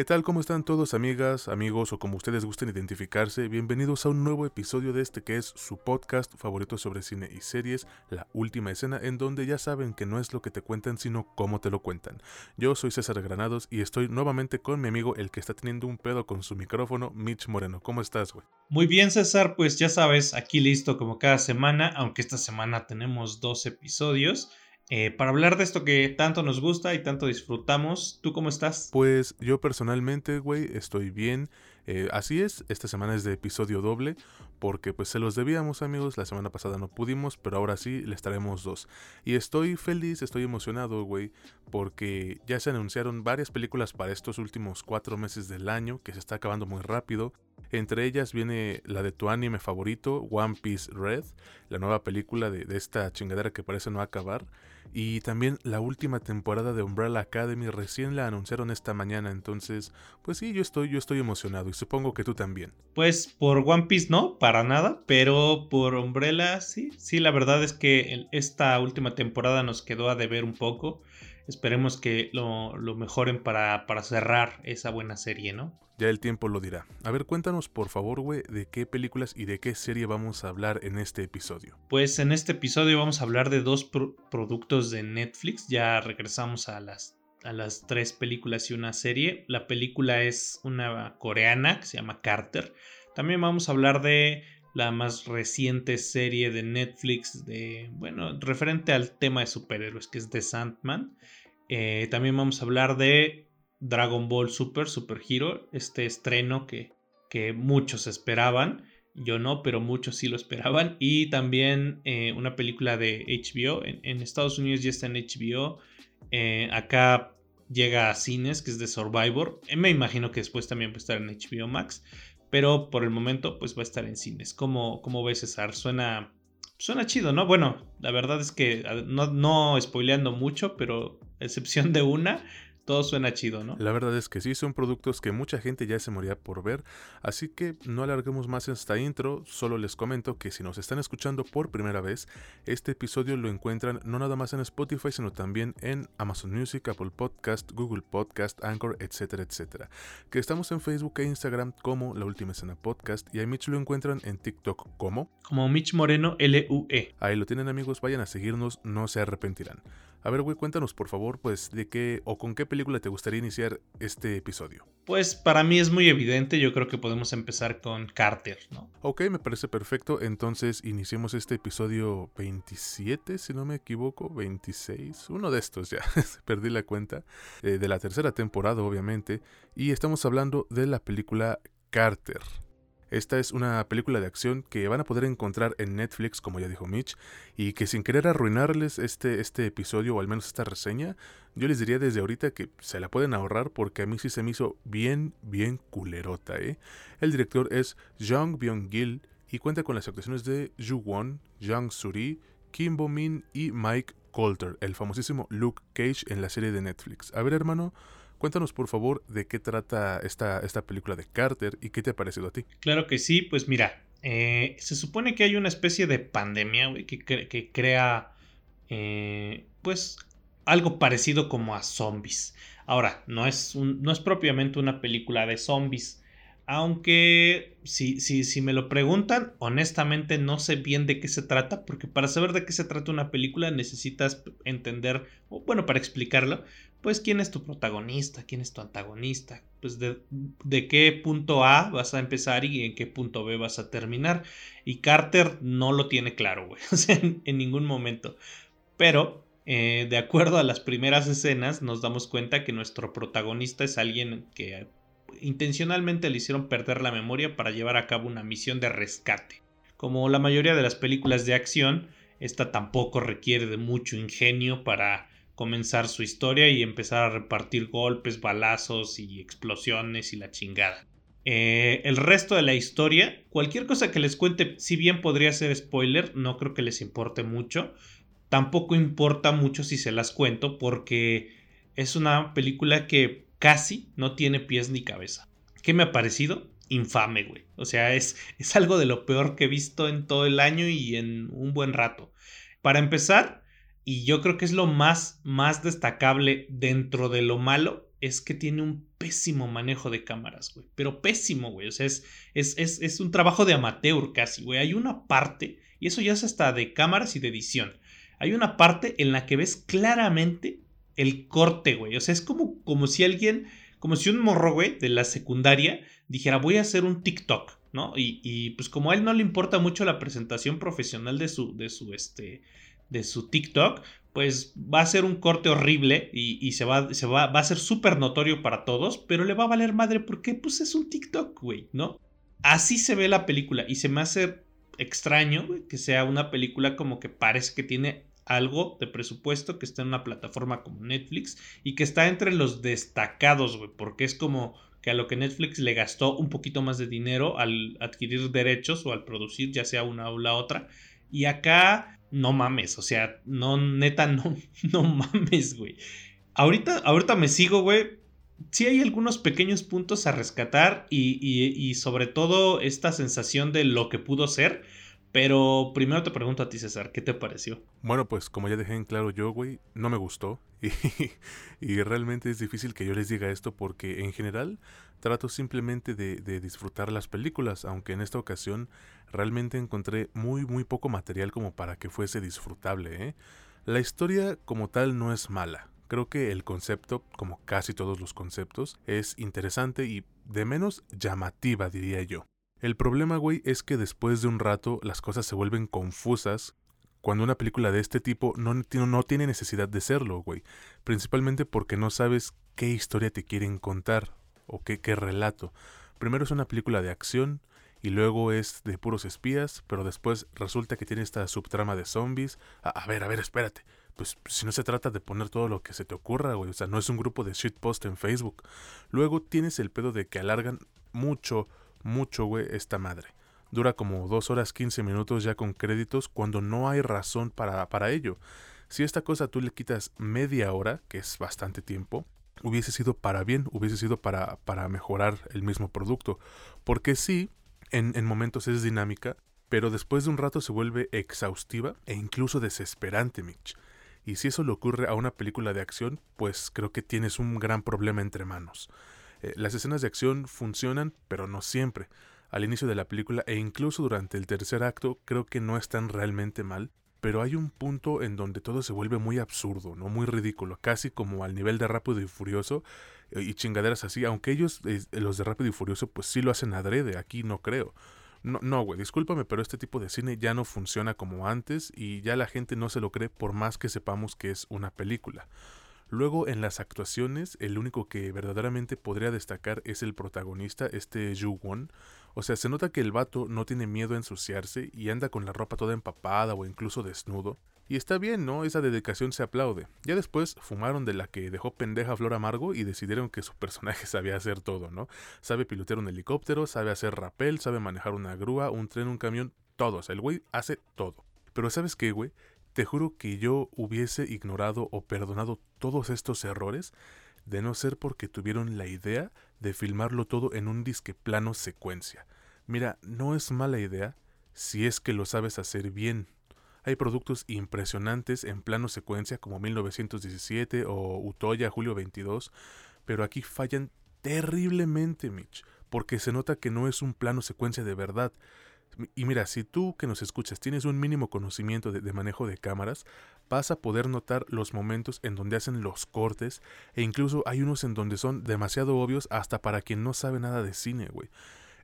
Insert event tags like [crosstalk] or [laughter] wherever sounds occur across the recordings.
¿Qué tal? ¿Cómo están todos amigas, amigos o como ustedes gusten identificarse? Bienvenidos a un nuevo episodio de este que es su podcast favorito sobre cine y series, La Última Escena, en donde ya saben que no es lo que te cuentan, sino cómo te lo cuentan. Yo soy César Granados y estoy nuevamente con mi amigo, el que está teniendo un pedo con su micrófono, Mitch Moreno. ¿Cómo estás, güey? Muy bien, César, pues ya sabes, aquí listo como cada semana, aunque esta semana tenemos dos episodios. Eh, para hablar de esto que tanto nos gusta y tanto disfrutamos. ¿Tú cómo estás? Pues yo personalmente, güey, estoy bien. Eh, así es, esta semana es de episodio doble, porque pues se los debíamos amigos, la semana pasada no pudimos, pero ahora sí les traemos dos. Y estoy feliz, estoy emocionado, güey, porque ya se anunciaron varias películas para estos últimos cuatro meses del año, que se está acabando muy rápido. Entre ellas viene la de tu anime favorito, One Piece Red, la nueva película de, de esta chingadera que parece no acabar. Y también la última temporada de Umbrella Academy recién la anunciaron esta mañana, entonces, pues sí, yo estoy, yo estoy emocionado y supongo que tú también. Pues por One Piece no, para nada, pero por Umbrella sí, sí, la verdad es que esta última temporada nos quedó a deber un poco. Esperemos que lo, lo mejoren para, para cerrar esa buena serie, ¿no? Ya el tiempo lo dirá. A ver, cuéntanos por favor, güey, de qué películas y de qué serie vamos a hablar en este episodio. Pues en este episodio vamos a hablar de dos productos de Netflix. Ya regresamos a las, a las tres películas y una serie. La película es una coreana que se llama Carter. También vamos a hablar de la más reciente serie de Netflix de, bueno, referente al tema de superhéroes, que es The Sandman. Eh, también vamos a hablar de Dragon Ball Super, Super Hero, este estreno que, que muchos esperaban. Yo no, pero muchos sí lo esperaban. [laughs] Y también eh, una película de HBO. En, Estados Unidos ya está en HBO. Eh, acá llega a cines, que es de Survivor. Me imagino que después también va a estar en HBO Max. Pero por el momento, pues va a estar en cines. ¿Cómo, cómo ves, César? Suena, suena chido, ¿no? Bueno, la verdad es que no, no spoileando mucho, pero excepción de una, todo suena chido, ¿no? La verdad es que sí, son productos que mucha gente ya se moría por ver, así que no alarguemos más esta intro, solo les comento que si nos están escuchando por primera vez, este episodio lo encuentran no nada más en Spotify, sino también en Amazon Music, Apple Podcast, Google Podcast, Anchor, etcétera, etcétera. Que estamos en Facebook e Instagram como La Última Escena Podcast y a Mitch lo encuentran en TikTok como... Como Mitch Moreno LUE. Ahí lo tienen amigos, vayan a seguirnos, no se arrepentirán. A ver, güey, cuéntanos por favor, pues, de qué o con qué película te gustaría iniciar este episodio. Pues para mí es muy evidente, yo creo que podemos empezar con Carter, ¿no? Ok, me parece perfecto, entonces iniciemos este episodio 27, si no me equivoco, 26, uno de estos ya, [laughs] perdí la cuenta, eh, de la tercera temporada obviamente, y estamos hablando de la película Carter. Esta es una película de acción que van a poder encontrar en Netflix, como ya dijo Mitch, y que sin querer arruinarles este, este episodio o al menos esta reseña, yo les diría desde ahorita que se la pueden ahorrar porque a mí sí se me hizo bien, bien culerota. ¿eh? El director es Jung Byung-gil y cuenta con las actuaciones de Ju Won, Jang Suri, Kim Bo Min y Mike Coulter, el famosísimo Luke Cage en la serie de Netflix. A ver, hermano, Cuéntanos por favor de qué trata esta, esta película de Carter y qué te ha parecido a ti. Claro que sí, pues mira, eh, se supone que hay una especie de pandemia que, que, crea eh, pues algo parecido como a zombies. Ahora, no es, no es propiamente una película de zombies, aunque si, si, si me lo preguntan, honestamente no sé bien de qué se trata, porque para saber de qué se trata una película necesitas entender, bueno, para explicarlo, pues quién es tu protagonista, quién es tu antagonista, pues de, qué punto A vas a empezar y en qué punto B vas a terminar. Y Carter no lo tiene claro, güey, [laughs] en, ningún momento. Pero, eh, de acuerdo a las primeras escenas, nos damos cuenta que nuestro protagonista es alguien que intencionalmente le hicieron perder la memoria para llevar a cabo una misión de rescate. Como la mayoría de las películas de acción, esta tampoco requiere de mucho ingenio para comenzar su historia y empezar a repartir golpes, balazos y explosiones y la chingada. Eh, el resto de la historia, cualquier cosa que les cuente, si bien podría ser spoiler, no creo que les importe mucho. Tampoco importa mucho si se las cuento porque es una película que casi no tiene pies ni cabeza. ¿Qué me ha parecido? infame, güey. O sea, es, es algo de lo peor que he visto en todo el año y en un buen rato. Para empezar, y yo creo que es lo más, más destacable dentro de lo malo, es que tiene un pésimo manejo de cámaras, güey. Pero pésimo, güey. O sea, es, es, es, es un trabajo de amateur casi, güey. Hay una parte, y eso ya es hasta de cámaras y de edición. Hay una parte en la que ves claramente el corte, güey. O sea, es como, como si alguien, como si un morro, güey, de la secundaria dijera, voy a hacer un TikTok, ¿no? Y, y, pues como a él no le importa mucho la presentación profesional de su, de su, este, de su TikTok, pues va a ser un corte horrible y, se, va, se va, va a ser súper notorio para todos, pero le va a valer madre porque pues es un TikTok, güey, ¿no? Así se ve la película y se me hace extraño que sea una película como que parece que tiene algo de presupuesto, que está en una plataforma como Netflix y que está entre los destacados, güey, porque es como que a lo que Netflix le gastó un poquito más de dinero al adquirir derechos o al producir ya sea una o la otra. Y acá no mames, o sea, no, neta, [laughs] no, no mames, güey. Ahorita, ahorita me sigo, güey. Sí hay algunos pequeños puntos a rescatar y, y, sobre todo esta sensación de lo que pudo ser. Pero primero te pregunto a ti, César, ¿qué te pareció? Bueno, pues como ya dejé en claro yo, güey, no me gustó. [laughs] Y, realmente es difícil que yo les diga esto porque en general trato simplemente de, de disfrutar las películas, aunque en esta ocasión realmente encontré muy muy poco material como para que fuese disfrutable. ¿eh? La historia como tal no es mala. Creo que el concepto, como casi todos los conceptos, es interesante y de menos llamativa, diría yo. El problema, güey, es que después de un rato las cosas se vuelven confusas cuando una película de este tipo no, tiene necesidad de serlo, güey. Principalmente porque no sabes qué historia te quieren contar o qué, qué relato. Primero es una película de acción, y luego es de puros espías, pero después resulta que tiene esta subtrama de zombies. A, ver, a ver, espérate. Pues si no se trata de poner todo lo que se te ocurra, güey. O sea, no es un grupo de shitpost en Facebook. Luego tienes el pedo de que alargan mucho, mucho, güey, esta madre. Dura como 2 horas 15 minutos ya con créditos cuando no hay razón para, para ello. Si esta cosa tú le quitas media hora, que es bastante tiempo, hubiese sido para bien, hubiese sido para, para mejorar el mismo producto. Porque sí, en, momentos es dinámica, pero después de un rato se vuelve exhaustiva e incluso desesperante, Mitch. Y si eso le ocurre a una película de acción, pues creo que tienes un gran problema entre manos. Eh, las escenas de acción funcionan, pero no siempre. Al inicio de la película e incluso durante el tercer acto creo que no están realmente mal, pero hay un punto en donde todo se vuelve muy absurdo, no muy ridículo, casi como al nivel de Rápido y Furioso eh, y chingaderas así, aunque ellos, los de Rápido y Furioso, pues sí lo hacen adrede, aquí no creo. No, no, güey, discúlpame, pero este tipo de cine ya no funciona como antes y ya la gente no se lo cree por más que sepamos que es una película. Luego en las actuaciones, el único que verdaderamente podría destacar es el protagonista, este Yu Won. O sea, se nota que el vato no tiene miedo a ensuciarse y anda con la ropa toda empapada o incluso desnudo. Y está bien, ¿no? Esa dedicación se aplaude. Ya después fumaron de la que dejó pendeja Flor Amargo y decidieron que su personaje [laughs] sabía hacer todo, ¿no? Sabe pilotear un helicóptero, sabe hacer rapel, sabe manejar una grúa, un tren, un camión, todo. El güey hace todo. Pero ¿sabes qué, güey? Te juro que yo hubiese ignorado o perdonado todos estos errores de no ser porque tuvieron la idea de filmarlo todo en un disque plano secuencia. Mira, no es mala idea si es que lo sabes hacer bien, hay productos impresionantes en plano secuencia como 1917 o Utoya Julio 22, pero aquí fallan terriblemente, Mitch, porque se nota que no es un plano secuencia de verdad. Y mira, si tú que nos escuchas tienes un mínimo conocimiento de, manejo de cámaras, vas a poder notar los momentos en donde hacen los cortes e incluso hay unos en donde son demasiado obvios hasta para quien no sabe nada de cine, güey.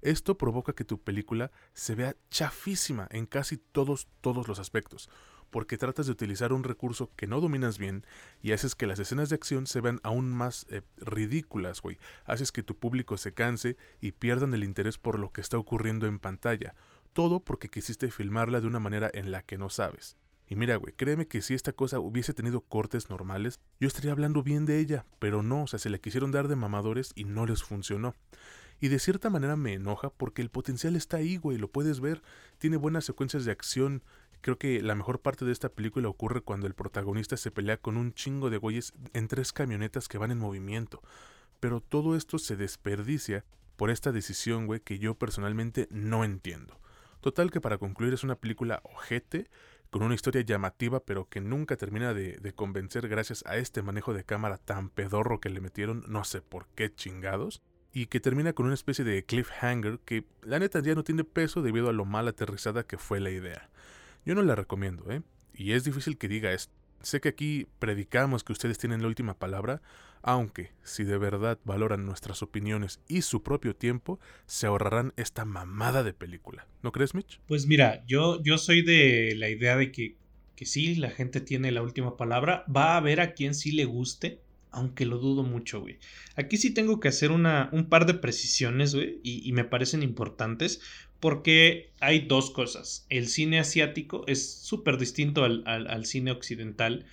Esto provoca que tu película se vea chafísima en casi todos, todos los aspectos, porque tratas de utilizar un recurso que no dominas bien y haces que las escenas de acción se vean aún más eh, ridículas, güey. Haces que tu público se canse y pierdan el interés por lo que está ocurriendo en pantalla. Todo porque quisiste filmarla de una manera en la que no sabes. Y mira, güey, créeme que si esta cosa hubiese tenido cortes normales, yo estaría hablando bien de ella, pero no, o sea, se le quisieron dar de mamadores y no les funcionó. Y de cierta manera me enoja porque el potencial está ahí, güey, lo puedes ver. Tiene buenas secuencias de acción. Creo que la mejor parte de esta película ocurre cuando el protagonista se pelea con un chingo de güeyes en tres camionetas que van en movimiento. Pero todo esto se desperdicia por esta decisión, güey, que yo personalmente no entiendo. Total que para concluir es una película ojete, con una historia llamativa pero que nunca termina de, de, convencer gracias a este manejo de cámara tan pedorro que le metieron, no sé por qué chingados, y que termina con una especie de cliffhanger que la neta ya no tiene peso debido a lo mal aterrizada que fue la idea. Yo no la recomiendo, ¿eh? Y es difícil que diga esto. Sé que aquí predicamos que ustedes tienen la última palabra, aunque si de verdad valoran nuestras opiniones y su propio tiempo, se ahorrarán esta mamada de película. ¿No crees, Mitch? Pues mira, yo, yo soy de la idea de que, que sí, la gente tiene la última palabra. Va a haber a quien sí le guste, aunque lo dudo mucho, güey. Aquí sí tengo que hacer una, un par de precisiones, güey, y, y me parecen importantes, porque hay dos cosas. El cine asiático es súper distinto al, al, al, cine occidental.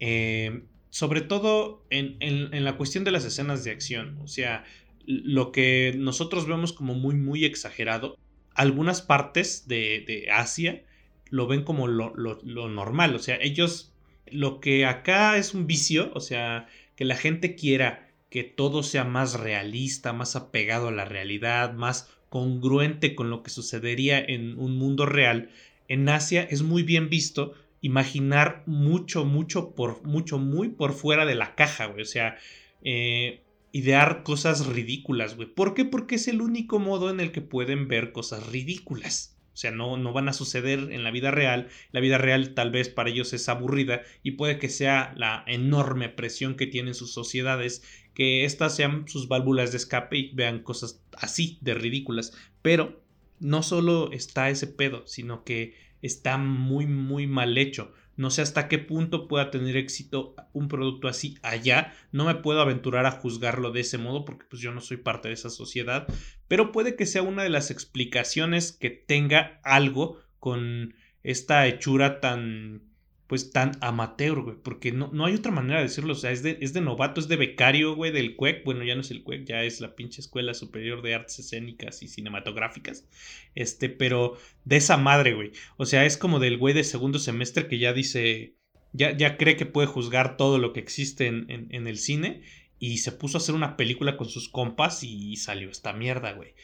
Eh, sobre todo en, en, la cuestión de las escenas de acción. O sea, lo que nosotros vemos como muy, muy exagerado, algunas partes de, de Asia lo ven como lo, lo, lo, normal. O sea, ellos, lo que acá es un vicio, o sea, que la gente quiera que todo sea más realista, más apegado a la realidad, más congruente con lo que sucedería en un mundo real, en Asia es muy bien visto imaginar mucho, mucho, por, mucho, muy por fuera de la caja, güey. O sea, eh, idear cosas ridículas, güey. ¿Por qué? Porque es el único modo en el que pueden ver cosas ridículas. O sea, no, no van a suceder en la vida real. La vida real tal vez para ellos es aburrida y puede que sea la enorme presión que tienen sus sociedades, que estas sean sus válvulas de escape y vean cosas así de ridículas. Pero no solo está ese pedo, sino que está muy, muy mal hecho. No sé hasta qué punto pueda tener éxito un producto así allá. No me puedo aventurar a juzgarlo de ese modo porque pues yo no soy parte de esa sociedad. Pero puede que sea una de las explicaciones que tenga algo con esta hechura tan pues tan amateur, güey, porque no, no hay otra manera de decirlo, o sea, es de, es de novato, es de becario, güey, del CUEC, bueno, ya no es el CUEC, ya es la pinche Escuela Superior de Artes Escénicas y Cinematográficas, este, pero de esa madre, güey, o sea, es como del güey de segundo semestre que ya dice, ya, ya cree que puede juzgar todo lo que existe en, en, el cine y se puso a hacer una película con sus compas y salió esta mierda, güey.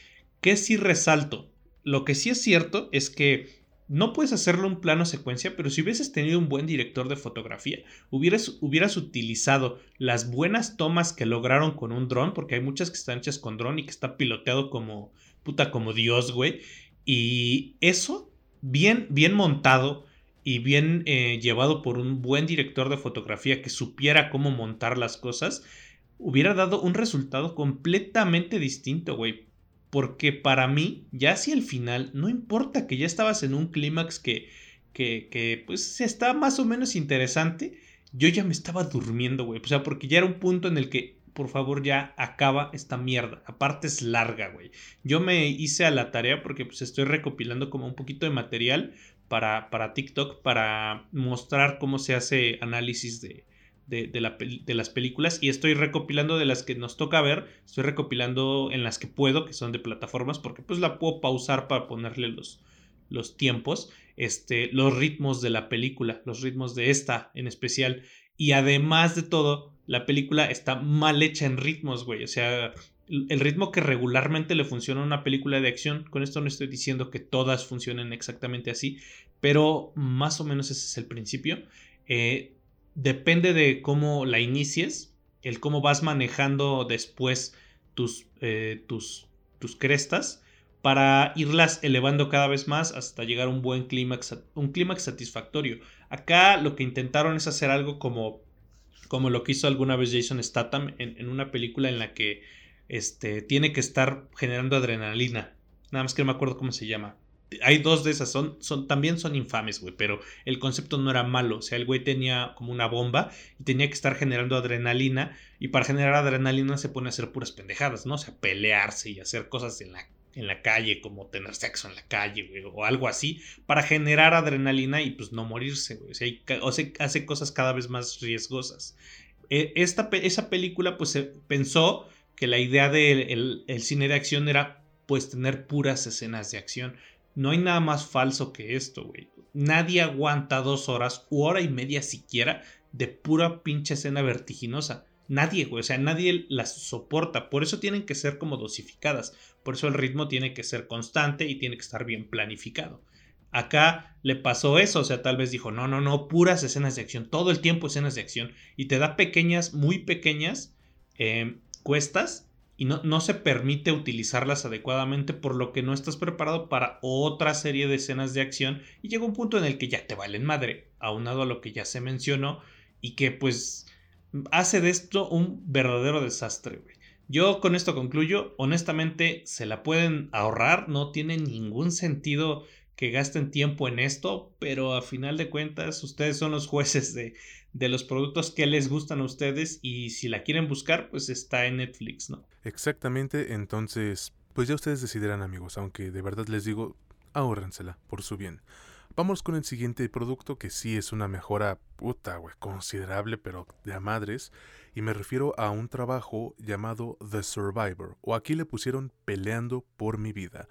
¿Qué sí resalto? Lo que sí es cierto es que no puedes hacerlo un plano secuencia, pero si hubieses tenido un buen director de fotografía, hubieras, utilizado las buenas tomas que lograron con un dron, porque hay muchas que están hechas con dron y que está piloteado como puta como Dios, güey. Y eso, bien, bien montado y bien eh, llevado por un buen director de fotografía que supiera cómo montar las cosas, hubiera dado un resultado completamente distinto, güey porque para mí, ya hacia el final, no importa que ya estabas en un clímax que, que, pues está más o menos interesante, yo ya me estaba durmiendo, güey. O sea, porque ya era un punto en el que, por favor, ya acaba esta mierda. Aparte es larga, güey. Yo me hice a la tarea porque pues estoy recopilando como un poquito de material para, para TikTok para mostrar cómo se hace análisis de, de, de, la, de, las películas y estoy recopilando de las que nos toca ver, estoy recopilando en las que puedo, que son de plataformas, porque pues la puedo pausar para ponerle los, los tiempos, este, los ritmos de la película, los ritmos de esta en especial. Y además de todo, la película está mal hecha en ritmos, güey. O sea, el ritmo que regularmente le funciona a una película de acción, con esto no estoy diciendo que todas funcionen exactamente así, pero más o menos ese es el principio. Eh, depende de cómo la inicies, el cómo vas manejando después tus, eh, tus, tus crestas para irlas elevando cada vez más hasta llegar a un buen clímax, un clímax satisfactorio. Acá lo que intentaron es hacer algo como, como lo que hizo alguna vez Jason Statham en, en una película en la que este, tiene que estar generando adrenalina. Nada más que no me acuerdo cómo se llama hay dos de esas, son, también son infames, güey, pero el concepto no era malo, o sea, el güey tenía como una bomba y tenía que estar generando adrenalina y para generar adrenalina se pone a hacer puras pendejadas, ¿no? O sea, pelearse y hacer cosas en la, en la calle, como tener sexo en la calle, güey, o algo así, para generar adrenalina y pues no morirse, güey, o sea, hace cosas cada vez más riesgosas. E, esta, esa película, pues se pensó que la idea del el cine de acción era pues tener puras escenas de acción no hay nada más falso que esto, güey. Nadie aguanta dos horas u hora y media siquiera de pura pinche escena vertiginosa. Nadie, güey, o sea, nadie las soporta. Por eso tienen que ser como dosificadas. Por eso el ritmo tiene que ser constante y tiene que estar bien planificado. Acá le pasó eso, o sea, tal vez dijo, no, no, no, puras escenas de acción, todo el tiempo escenas de acción. Y te da pequeñas, muy pequeñas eh, cuestas y no, no, se permite utilizarlas adecuadamente por lo que no estás preparado para otra serie de escenas de acción y llega un punto en el que ya te valen madre, aunado a lo que ya se mencionó y que pues hace de esto un verdadero desastre. Yo con esto concluyo, honestamente se la pueden ahorrar, no tiene ningún sentido que gasten tiempo en esto, pero a final de cuentas ustedes son los jueces de, de los productos que les gustan a ustedes y si la quieren buscar, pues está en Netflix, ¿no? Exactamente, entonces, pues ya ustedes decidirán amigos, aunque de verdad les digo, ahórrensela por su bien. Vamos con el siguiente producto que sí es una mejora puta, güey, considerable, pero de a madres. Y me refiero a un trabajo llamado The Survivor, o aquí le pusieron Peleando por mi vida.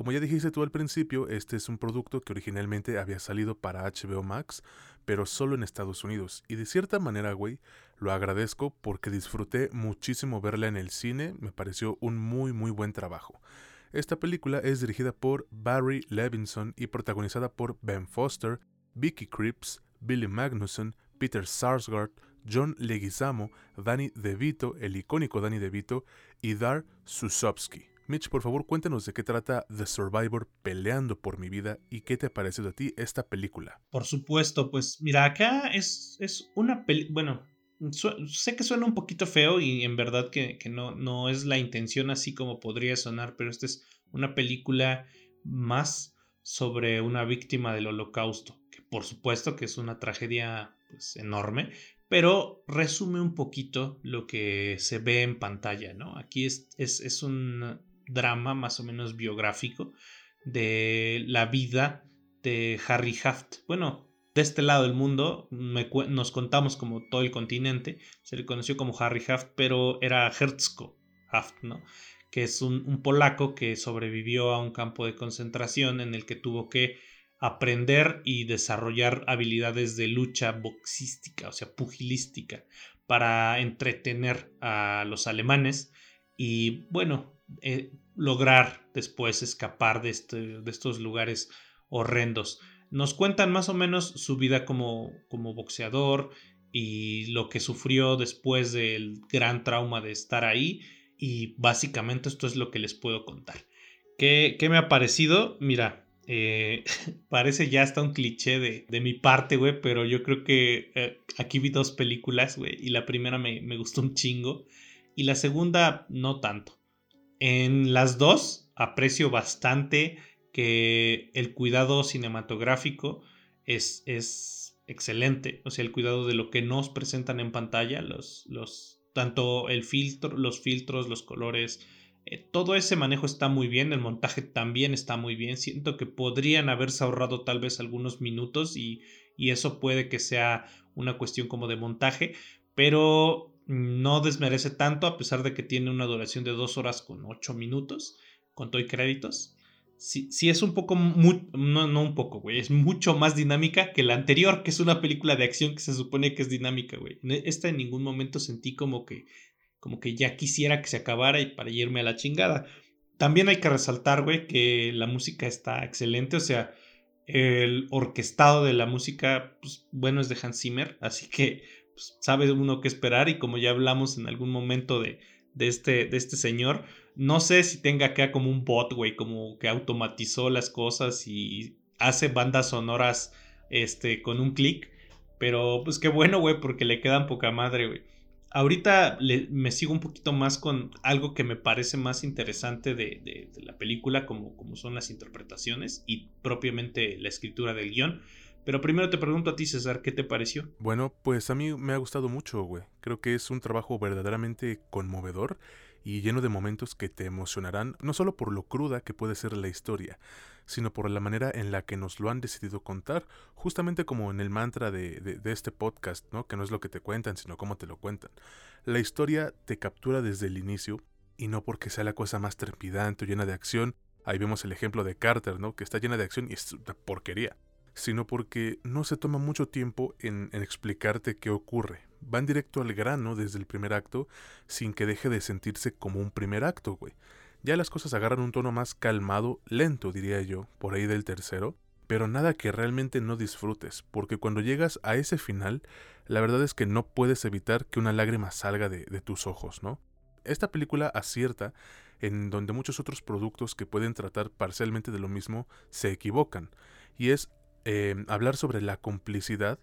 Como ya dijiste tú al principio, este es un producto que originalmente había salido para HBO Max, pero solo en Estados Unidos. Y de cierta manera, güey, lo agradezco porque disfruté muchísimo verla en el cine, me pareció un muy muy buen trabajo. Esta película es dirigida por Barry Levinson y protagonizada por Ben Foster, Vicky Krieps, Billy Magnuson, Peter Sarsgaard, John Leguizamo, Danny DeVito, el icónico Danny DeVito, y Dar Susovsky. Mitch, por favor, cuéntanos de qué trata The Survivor peleando por mi vida y qué te ha parecido a ti esta película. Por supuesto, pues mira, acá es, es una película, bueno, sé que suena un poquito feo y en verdad que, no, no es la intención así como podría sonar, pero esta es una película más sobre una víctima del holocausto, que por supuesto que es una tragedia pues, enorme, pero resume un poquito lo que se ve en pantalla, ¿no? Aquí es, es, es un drama más o menos biográfico de la vida de Harry Haft. Bueno, de este lado del mundo nos contamos como todo el continente, se le conoció como Harry Haft, pero era Herzko Haft, ¿no? que es un, polaco que sobrevivió a un campo de concentración en el que tuvo que aprender y desarrollar habilidades de lucha boxística, o sea, pugilística, para entretener a los alemanes y, bueno, eh, lograr después escapar de, este, de estos lugares horrendos. Nos cuentan más o menos su vida como, como boxeador y lo que sufrió después del gran trauma de estar ahí. Y básicamente esto es lo que les puedo contar. ¿Qué, qué me ha parecido? Mira, eh, [laughs] parece ya hasta un cliché de, de mi parte, güey, pero yo creo que eh, aquí vi dos películas, güey, y la primera me, me, gustó un chingo, y la segunda no tanto. En las dos aprecio bastante que el cuidado cinematográfico es, es excelente. O sea, el cuidado de lo que nos presentan en pantalla, los, los, tanto el filtro, los filtros, los colores, eh, todo ese manejo está muy bien, el montaje también está muy bien. Siento que podrían haberse ahorrado tal vez algunos minutos y, y eso puede que sea una cuestión como de montaje, pero no desmerece tanto a pesar de que tiene una duración de dos horas con ocho minutos, con todo créditos sí, es un poco, no, no un poco, güey, es mucho más dinámica que la anterior, que es una película de acción que se supone que es dinámica, güey. Esta en ningún momento sentí como que, como que ya quisiera que se acabara y para irme a la chingada. También hay que resaltar, güey, que la música está excelente, o sea, el orquestado de la música, pues bueno, es de Hans Zimmer, así que pues, sabe uno qué esperar y como ya hablamos en algún momento de, de, este, de este señor, no sé si tenga acá como un bot, güey, como que automatizó las cosas y hace bandas sonoras este, con un clic. Pero pues qué bueno, güey, porque le quedan poca madre, güey. Ahorita me sigo un poquito más con algo que me parece más interesante de, de, la película, como, como son las interpretaciones y propiamente la escritura del guion. Pero primero te pregunto a ti, César, ¿qué te pareció? Bueno, pues a mí me ha gustado mucho, güey. Creo que es un trabajo verdaderamente conmovedor y lleno de momentos que te emocionarán no solo por lo cruda que puede ser la historia, sino por la manera en la que nos lo han decidido contar, justamente como en el mantra de, este podcast, ¿no? que no es lo que te cuentan, sino cómo te lo cuentan. La historia te captura desde el inicio, y no porque sea la cosa más trepidante o llena de acción, ahí vemos el ejemplo de Carter, ¿no? que está llena de acción y es una porquería, sino porque no se toma mucho tiempo en, explicarte qué ocurre, van directo al grano desde el primer acto sin que deje de sentirse como un primer acto, güey. Ya las cosas agarran un tono más calmado, lento, diría yo, por ahí del tercero, pero nada que realmente no disfrutes, porque cuando llegas a ese final, la verdad es que no puedes evitar que una lágrima salga de, tus ojos, ¿no? Esta película acierta en donde muchos otros productos que pueden tratar parcialmente de lo mismo se equivocan, y es eh, hablar sobre la complicidad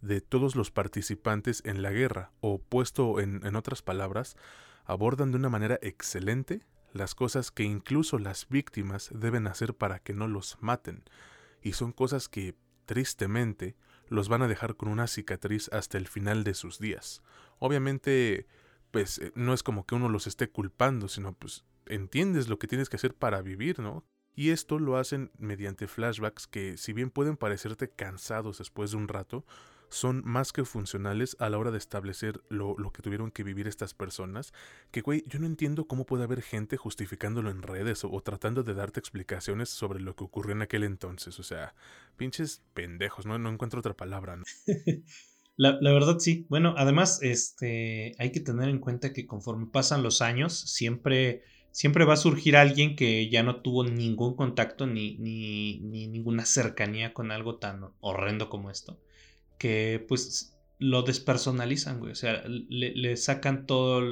de todos los participantes en la guerra, o puesto en, en otras palabras, abordan de una manera excelente las cosas que incluso las víctimas deben hacer para que no los maten, y son cosas que, tristemente, los van a dejar con una cicatriz hasta el final de sus días. Obviamente, pues eh, no es como que uno los esté culpando, sino pues entiendes lo que tienes que hacer para vivir, ¿no? Y esto lo hacen mediante flashbacks que, si bien pueden parecerte cansados después de un rato, son más que funcionales a la hora de establecer lo, que tuvieron que vivir estas personas. Que, güey, yo no entiendo cómo puede haber gente justificándolo en redes o, tratando de darte explicaciones sobre lo que ocurrió en aquel entonces. O sea, pinches pendejos, ¿no? No encuentro otra palabra, ¿no? [laughs] La, la, verdad sí. Bueno, además, este, hay que tener en cuenta que conforme pasan los años, siempre, siempre va a surgir alguien que ya no tuvo ningún contacto ni, ni, ni ninguna cercanía con algo tan horrendo como esto que pues lo despersonalizan, güey. O sea, le, le sacan todo,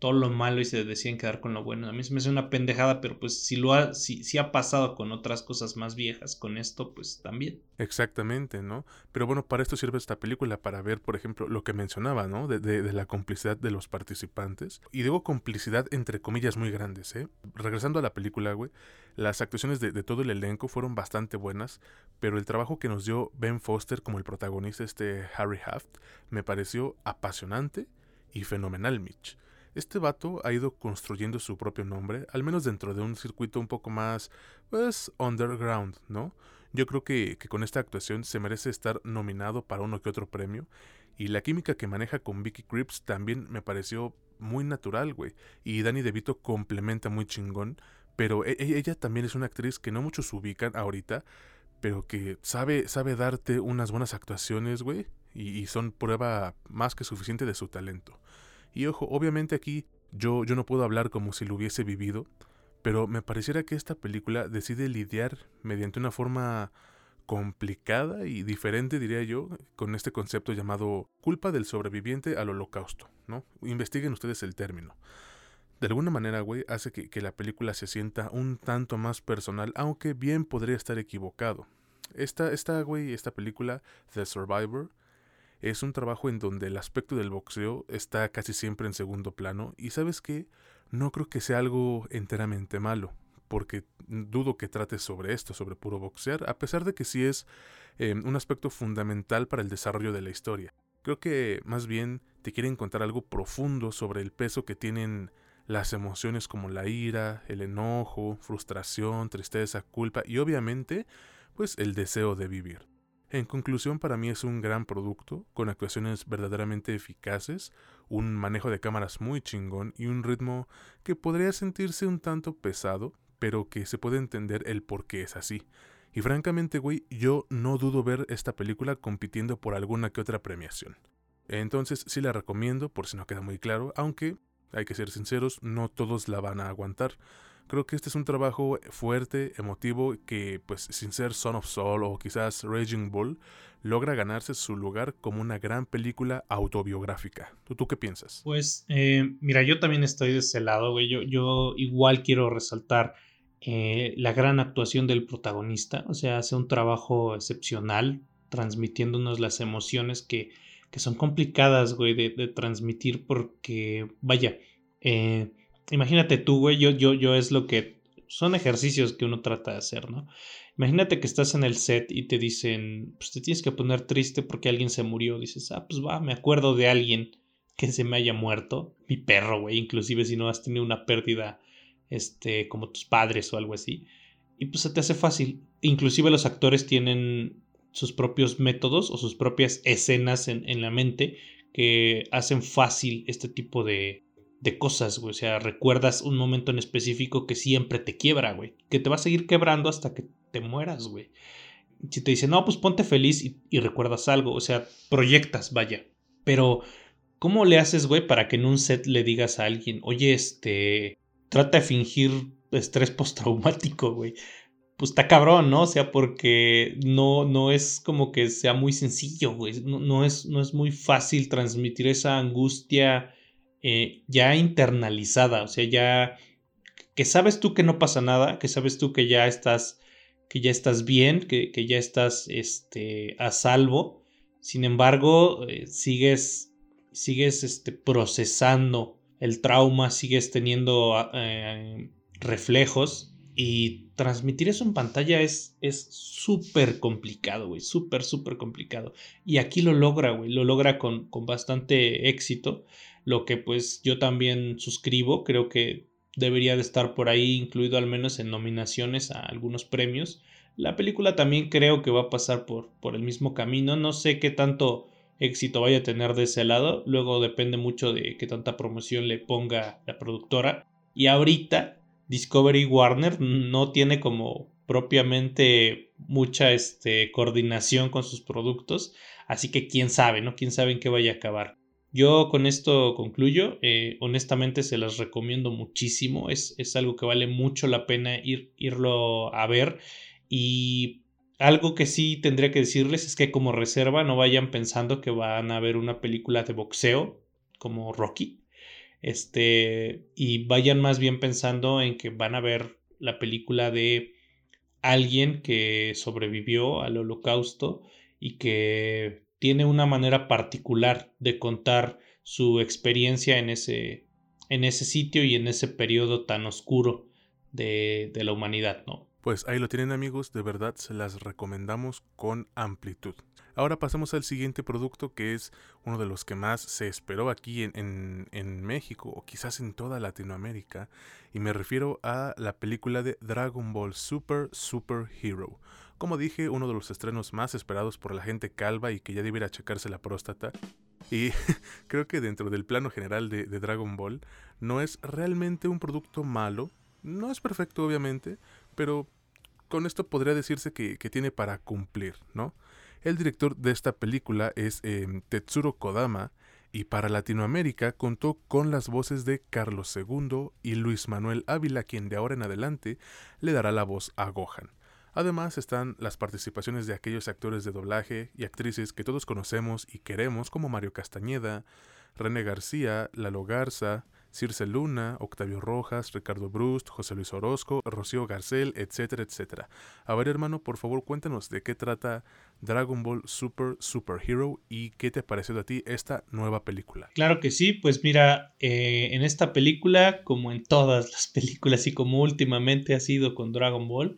todo lo malo y se deciden quedar con lo bueno. A mí se me hace una pendejada, pero pues si lo ha, si, si ha pasado con otras cosas más viejas, con esto, pues también. Exactamente, ¿no? Pero bueno, para esto sirve esta película, para ver, por ejemplo, lo que mencionaba, ¿no? De, de, la complicidad de los participantes. Y digo complicidad entre comillas muy grandes, ¿eh? Regresando a la película, güey, las actuaciones de, de todo el elenco fueron bastante buenas, pero el trabajo que nos dio Ben Foster como el protagonista, este Harry Haft, me pareció apasionante y fenomenal, Mitch. Este vato ha ido construyendo su propio nombre, al menos dentro de un circuito un poco más, pues, underground, ¿no? Yo creo que, que con esta actuación se merece estar nominado para uno que otro premio. Y la química que maneja con Vicky Cripps también me pareció muy natural, güey. Y Danny DeVito complementa muy chingón. Pero e, e, ella también es una actriz que no muchos ubican ahorita, pero que sabe, sabe darte unas buenas actuaciones, güey. Y son prueba más que suficiente de su talento. Y ojo, obviamente aquí yo, yo no puedo hablar como si lo hubiese vivido, pero me pareciera que esta película decide lidiar mediante una forma complicada y diferente, diría yo, con este concepto llamado culpa del sobreviviente al holocausto, ¿no? Investiguen ustedes el término. De alguna manera, güey, hace que, que la película se sienta un tanto más personal, aunque bien podría estar equivocado. Esta, esta, güey, esta película, The Survivor, es un trabajo en donde el aspecto del boxeo está casi siempre en segundo plano y sabes qué, no creo que sea algo enteramente malo, porque dudo que trate sobre esto, sobre puro boxear, a pesar de que sí es em, un aspecto fundamental para el desarrollo de la historia. Creo que más bien te quieren contar algo profundo sobre el peso que tienen las emociones como la ira, el enojo, frustración, tristeza, culpa y obviamente pues el deseo de vivir. En conclusión, para mí es un gran producto, con actuaciones verdaderamente eficaces, un manejo de cámaras muy chingón y un ritmo que podría sentirse un tanto pesado, pero que se puede entender el por qué es así. Y francamente, güey, yo no dudo ver esta película compitiendo por alguna que otra premiación. Entonces sí la recomiendo, por si no queda muy claro, aunque, hay que ser sinceros, no todos la van a aguantar. Creo que este es un trabajo fuerte, emotivo, que pues sin ser Son of Soul o quizás Raging Bull, logra ganarse su lugar como una gran película autobiográfica. ¿Tú, qué piensas? Pues eh, mira, yo también estoy de ese lado, güey. Yo, yo igual quiero resaltar eh, la gran actuación del protagonista. O sea, hace un trabajo excepcional, transmitiéndonos las emociones que, que son complicadas, güey, de, de transmitir porque, vaya, eh, imagínate tú, güey, yo, yo, yo es lo que son ejercicios que uno trata de hacer, ¿no? Imagínate que estás en el set y te dicen, pues te tienes que poner triste porque alguien se murió. Dices, ah, pues va, me acuerdo de alguien que se me haya muerto. Mi perro, güey, inclusive si no has tenido una pérdida, este, como tus padres o algo así. Y pues se te hace fácil. Inclusive los actores tienen sus propios métodos o sus propias escenas en, en la mente que hacen fácil este tipo de, de cosas, güey. O sea, recuerdas un momento en específico que siempre te quiebra, güey. Que te va a seguir quebrando hasta que te mueras, güey. Si te dicen, no, pues ponte feliz y, recuerdas algo. O sea, proyectas, vaya. Pero, ¿cómo le haces, güey, para que en un set le digas a alguien, oye, este, trata de fingir estrés postraumático, güey? Pues está cabrón, ¿no? O sea, porque no, no es como que sea muy sencillo, güey. No, es, no es muy fácil transmitir esa angustia eh, ya internalizada, o sea, ya que sabes tú que no pasa nada, que sabes tú que ya estás, que ya estás bien, que, ya estás este, a salvo. Sin embargo, eh, sigues, sigues este, procesando el trauma, sigues teniendo eh, reflejos y transmitir eso en pantalla es súper complicado, güey, súper, súper complicado. Y aquí lo logra, güey, lo logra con, con bastante éxito, lo que pues yo también suscribo, creo que debería de estar por ahí incluido al menos en nominaciones a algunos premios. La película también creo que va a pasar por, por el mismo camino. No sé qué tanto éxito vaya a tener de ese lado. Luego depende mucho de qué tanta promoción le ponga la productora. Y ahorita Discovery Warner no tiene como propiamente mucha este, coordinación con sus productos. Así que quién sabe, ¿no? Quién sabe en qué vaya a acabar. Yo con esto concluyo. Eh, honestamente se las recomiendo muchísimo. Es, es, algo que vale mucho la pena ir, irlo a ver. Y algo que sí tendría que decirles es que como reserva no vayan pensando que van a ver una película de boxeo como Rocky. Este, y vayan más bien pensando en que van a ver la película de alguien que sobrevivió al holocausto y que tiene una manera particular de contar su experiencia en ese, en ese sitio y en ese periodo tan oscuro de, de la humanidad, ¿no? Pues ahí lo tienen amigos, de verdad se las recomendamos con amplitud. Ahora pasamos al siguiente producto que es uno de los que más se esperó aquí en, en, en, México o quizás en toda Latinoamérica y me refiero a la película de Dragon Ball Super Super Hero. Como dije, uno de los estrenos más esperados por la gente calva y que ya debiera checarse la próstata. Y [laughs] creo que dentro del plano general de, Dragon Ball no es realmente un producto malo, no es perfecto obviamente, pero con esto podría decirse que, tiene para cumplir, ¿no? El director de esta película es em, Tetsuro Kodama y para Latinoamérica contó con las voces de Carlos II y Luis Manuel Ávila, quien de ahora en adelante le dará la voz a Gohan. Además están las participaciones de aquellos actores de doblaje y actrices que todos conocemos y queremos como Mario Castañeda, René García, Lalo Garza, Circe Luna, Octavio Rojas, Ricardo Brust, José Luis Orozco, Rocío Garcel, etcétera, etcétera. A ver, hermano, por favor, cuéntanos de qué trata Dragon Ball Super Super Hero y qué te ha parecido a ti esta nueva película. Claro que sí, pues mira, eh, en esta película, como en todas las [laughs] películas y como últimamente ha sido con Dragon Ball,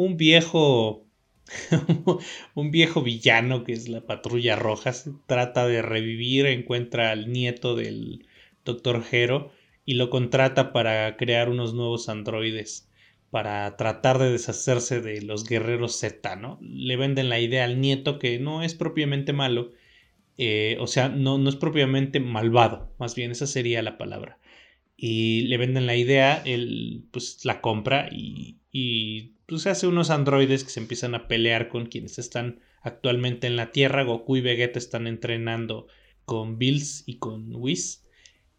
un viejo [laughs] un viejo villano que es la patrulla roja trata de revivir, encuentra al nieto del Dr. Hero y lo contrata para crear unos nuevos androides para tratar de deshacerse de los guerreros Z, ¿no? Le venden la idea al nieto que no es propiamente malo, eh, o sea, no, no es propiamente malvado, más bien esa sería la palabra. Y le venden la idea, él pues la compra y, y pues hace unos androides que se empiezan a pelear con quienes están actualmente en la Tierra. Goku y Vegeta están entrenando con Bills y con Whis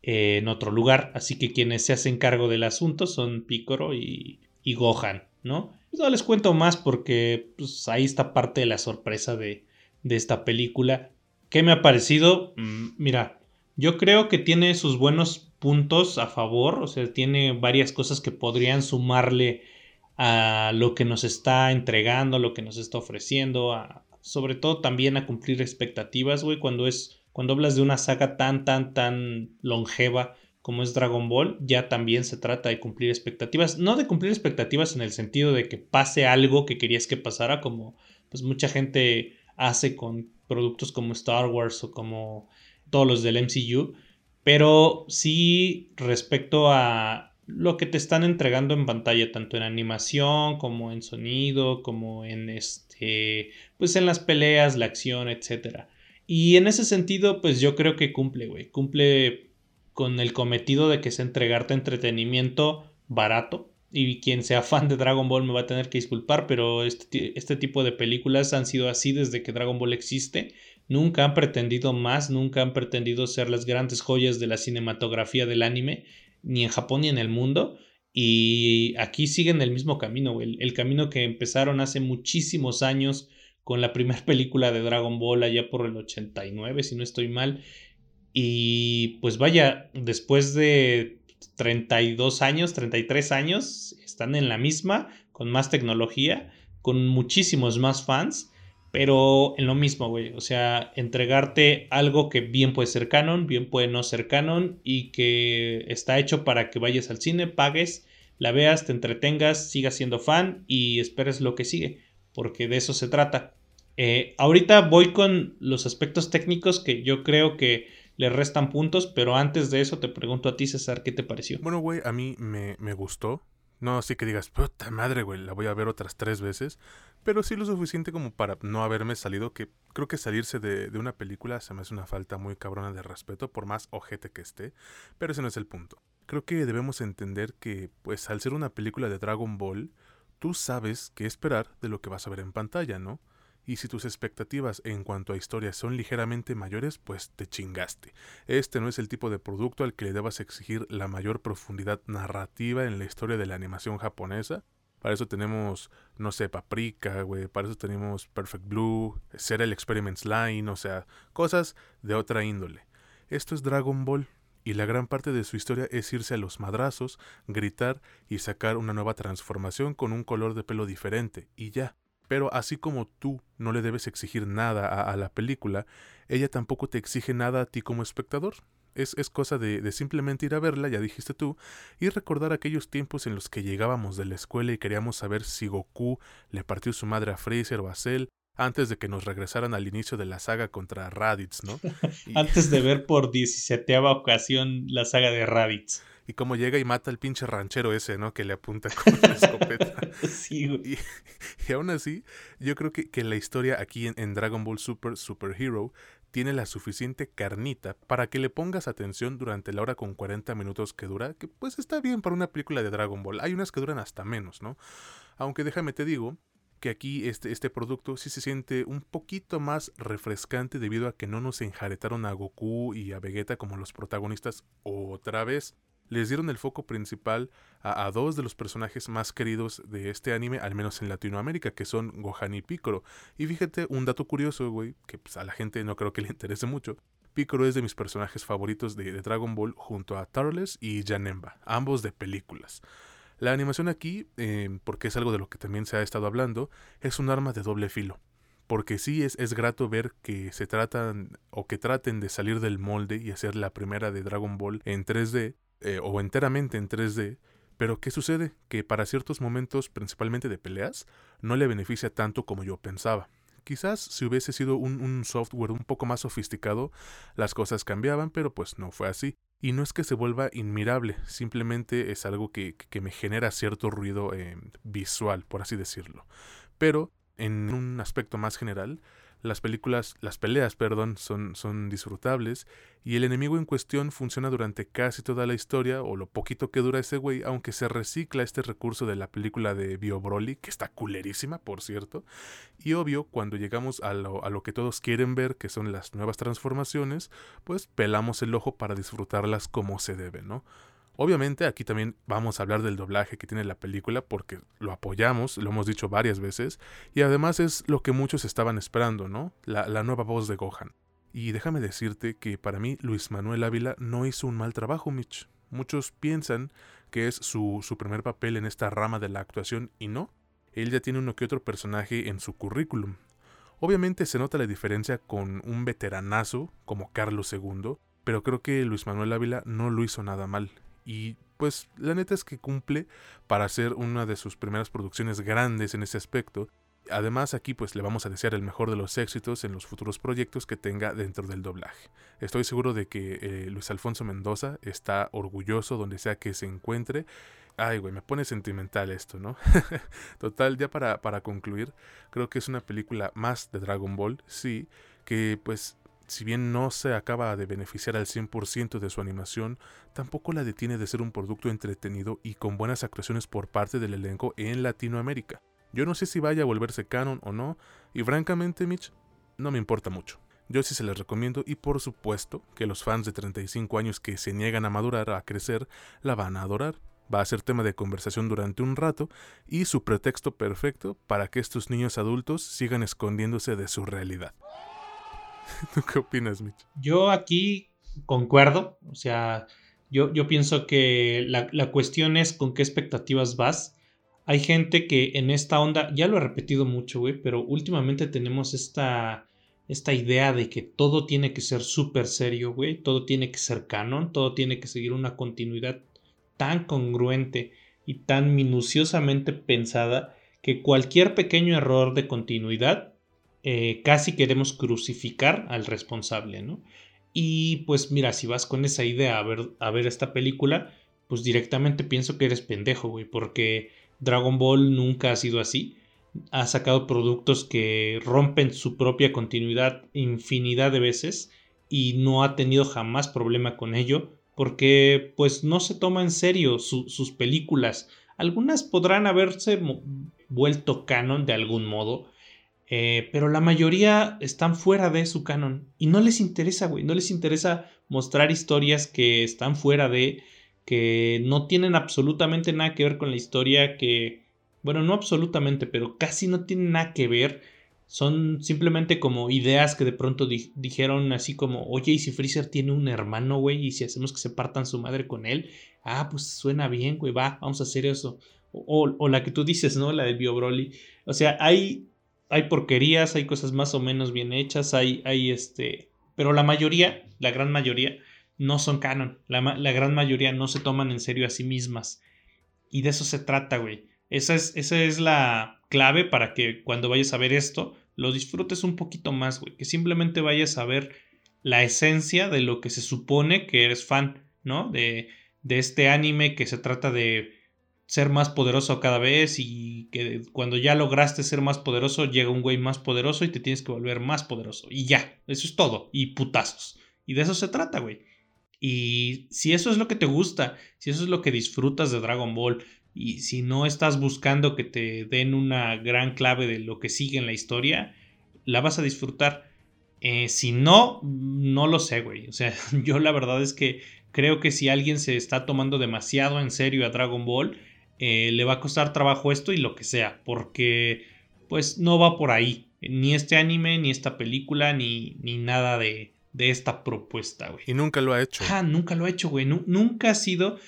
eh, en otro lugar. Así que quienes se hacen cargo del asunto son Picoro y, Gohan, ¿no? Pues no les cuento más porque pues, ahí está parte de la sorpresa de, de esta película. ¿Qué me ha parecido? Mm, mira, yo creo que tiene sus buenos puntos a favor, o sea, tiene varias cosas que podrían sumarle a lo que nos está entregando, lo que nos está ofreciendo, a, sobre todo también a cumplir expectativas, güey, cuando es cuando hablas de una saga tan, tan, tan longeva como es Dragon Ball, ya también se trata de cumplir expectativas. No de cumplir expectativas en el sentido de que pase algo que querías que pasara, como pues mucha gente hace con productos como Star Wars o como todos los del MCU, pero sí respecto a lo que te están entregando en pantalla, tanto en animación como en sonido, como en este, pues en las peleas, la acción, etcétera. Y en ese sentido, pues yo creo que cumple, güey. Cumple con el cometido de que es entregarte entretenimiento barato, y quien sea fan de Dragon Ball me va a tener que disculpar, pero este, este, tipo de películas han sido así desde que Dragon Ball existe. Nunca han pretendido más, nunca han pretendido ser las grandes joyas de la cinematografía del anime, ni en Japón ni en el mundo. Y aquí siguen el mismo camino, el, el camino que empezaron hace muchísimos años con la primera [laughs] película de Dragon Ball allá por el 89, si no estoy mal. Y pues vaya, después de 32 años, 33 años, están en la misma, con más tecnología, con muchísimos más fans, pero en lo mismo, güey. O sea, entregarte algo que bien puede ser canon, bien puede no ser canon y que está hecho para que vayas al cine, pagues, la veas, te entretengas, sigas siendo fan y esperes lo que sigue, porque de eso se trata. Eh, ahorita voy con los aspectos técnicos que yo creo que le restan puntos, pero antes de eso te pregunto a ti, César, ¿qué te pareció? Bueno, güey, a mí me, gustó. No así que digas, puta madre, güey, la voy a ver otras tres veces. Pero sí lo suficiente como para no haberme salido, que creo que salirse de, una película se me hace una falta muy cabrona de respeto, por más ojete que esté. Pero ese no es el punto. Creo que debemos entender que, pues al ser una película de Dragon Ball, tú sabes qué esperar de lo que vas a ver en pantalla, ¿no? y si tus expectativas en cuanto a historia son ligeramente mayores, pues te chingaste. Este no es el tipo de producto al que le debas exigir la mayor profundidad narrativa en la historia de la animación japonesa. Para eso tenemos, no sé, Paprika, güey, para eso tenemos Perfect Blue, Serial Experiments Line, o sea, cosas de otra índole. Esto es Dragon Ball, y la gran parte de su historia es irse a los madrazos, gritar y sacar una nueva transformación con un color de pelo diferente, y ya. Pero así como tú no le debes exigir nada a, la película, ella tampoco te exige nada a ti como espectador. Es, es cosa de, de, simplemente ir a verla, ya dijiste tú, y recordar aquellos tiempos en los que llegábamos de la escuela y queríamos saber si Goku le partió su madre a Freezer o a Cell antes de que nos regresaran al inicio de la saga contra Raditz, ¿no? [laughs] antes de [laughs] ver por 17 ocasión la saga de Raditz y cómo llega y mata al pinche ranchero ese, ¿no? Que le apunta con la [laughs] escopeta. sí, güey. Y, aún así, yo creo que, que la historia aquí en, Dragon Ball Super Super Hero tiene la suficiente carnita para que le pongas atención durante la hora con 40 minutos que dura, que pues está bien para una película de Dragon Ball. Hay unas que duran hasta menos, ¿no? Aunque déjame te digo que aquí este, este producto sí se siente un poquito más refrescante debido a que no nos enjaretaron a Goku y a Vegeta como los protagonistas otra vez les dieron el foco principal a, dos de los personajes más queridos de este anime, al menos en Latinoamérica, que son Gohan y Piccolo. Y fíjate, un dato curioso, güey, que pues, a la gente no creo que le [laughs] interese mucho. Piccolo es de mis personajes favoritos de, Dragon Ball junto a Turles y Janemba, ambos de películas. La animación aquí, em, porque es algo de lo que también se ha estado hablando, es un arma de doble filo. Porque sí es, es grato ver que se tratan o que traten de salir del molde y hacer la primera de Dragon Ball en 3D, eh, o enteramente en 3D, pero ¿qué sucede? Que para ciertos momentos, principalmente de peleas, no le beneficia tanto como yo pensaba. Quizás si hubiese sido un, software un poco más sofisticado, las cosas cambiaban, pero pues no fue así. Y no es que se vuelva inmirable, simplemente es algo que, me genera cierto ruido eh, visual, por así decirlo. Pero, en un aspecto más general, las películas, las peleas, perdón, son, son disfrutables y el enemigo en cuestión funciona durante casi toda la historia o lo poquito que dura ese güey, aunque se recicla este recurso de la película de Bio Broly, que está culerísima, por cierto. Y obvio, cuando llegamos a lo, a lo que todos quieren ver, que son las nuevas transformaciones, pues pelamos el ojo para disfrutarlas como se debe, ¿no? Obviamente aquí también vamos a hablar del doblaje que tiene la película porque lo apoyamos, lo hemos dicho varias veces, y además es lo que muchos estaban esperando, ¿no? La, nueva voz de Gohan. Y déjame decirte que para mí Luis Manuel Ávila no hizo un mal trabajo, Mitch. Muchos piensan que es su, su primer papel en esta rama de la actuación y no. Él ya tiene uno que otro personaje en su currículum. Obviamente se nota la diferencia con un veteranazo como Carlos II, pero creo que Luis Manuel Ávila no lo hizo nada mal. Y pues la neta es que cumple para hacer una de sus primeras producciones grandes en ese aspecto. Además aquí pues le vamos a desear el mejor de los éxitos en los futuros proyectos que tenga dentro del doblaje. Estoy seguro de que eh, Luis Alfonso Mendoza está orgulloso donde sea que se encuentre. Ay, güey, me pone sentimental esto, ¿no? [laughs] Total, ya para, para concluir, creo que es una película más de Dragon Ball, sí, que pues si bien no se acaba de beneficiar al 100% de su animación, tampoco la detiene de ser un producto entretenido y con buenas actuaciones por parte del elenco en Latinoamérica. Yo no sé si vaya a volverse canon o no, y francamente, Mitch, no me importa mucho. Yo sí se les recomiendo y por supuesto que los fans de 35 años que se niegan a madurar, a crecer, la van a adorar. Va a ser tema de conversación durante un rato y su pretexto perfecto para que estos niños adultos sigan escondiéndose de su realidad. [laughs] ¿Tú qué opinas, Mitch? Yo aquí concuerdo, o sea, yo, yo pienso que la, la cuestión es con qué expectativas vas. Hay gente que en esta onda, ya lo he repetido mucho, güey, pero últimamente tenemos esta, esta idea de que todo tiene que ser súper serio, güey, todo tiene que ser canon, todo tiene que seguir una continuidad tan congruente y tan minuciosamente pensada que cualquier pequeño error de continuidad eh, casi queremos crucificar al responsable, ¿no? Y pues mira, si vas con esa idea a ver, a ver esta película, pues directamente pienso que eres pendejo, güey, porque Dragon Ball nunca ha sido así. Ha sacado productos que rompen su propia continuidad infinidad de veces y no ha tenido jamás problema con ello, porque pues no se toma en serio sus películas. Algunas podrán haberse vuelto canon de algún modo, eh, pero la mayoría están fuera de su canon. Y no les interesa, güey. No les interesa mostrar historias que están fuera de. que no tienen absolutamente nada que ver con la historia. Que. Bueno, no absolutamente, pero casi no tienen nada que ver. Son simplemente como ideas que de pronto dijeron así como, oye, ¿y si Freezer tiene un hermano, güey? ¿Y si hacemos que se partan su madre con él? Ah, pues suena bien, güey, va, vamos a hacer eso. O, o la que tú dices, ¿no? La de Bio Broly. O sea, hay hay porquerías, hay cosas más o menos bien hechas, hay, hay este, pero la mayoría, la gran mayoría, no son canon. La, gran mayoría no se toman en serio a sí mismas. Y de eso se trata, güey. Esa es, esa es la clave para que cuando vayas a ver esto, lo disfrutes un poquito más, güey. Que simplemente vayas a ver la esencia de lo que se supone que eres fan, ¿no? De, de este anime que se trata de ser más poderoso cada vez y que cuando ya lograste ser más poderoso llega un güey más poderoso y te tienes que volver más poderoso. Y ya, eso es todo. Y putazos. Y de eso se trata, güey. Y si eso es lo que te gusta, si eso es lo que disfrutas de Dragon Ball, y si no estás buscando que te den una gran clave de lo que sigue en la historia, la vas a disfrutar. Eh, si no, no lo sé, güey. O sea, [laughs] yo la verdad es que creo que si alguien se está tomando demasiado en serio a Dragon Ball, eh, le va a costar trabajo esto y lo que sea, porque pues no va por ahí, ni este anime, ni esta película, ni, ni nada de, de esta propuesta, güey. Y nunca lo ha hecho. Ah, nunca lo ha hecho, güey. nunca ha sido...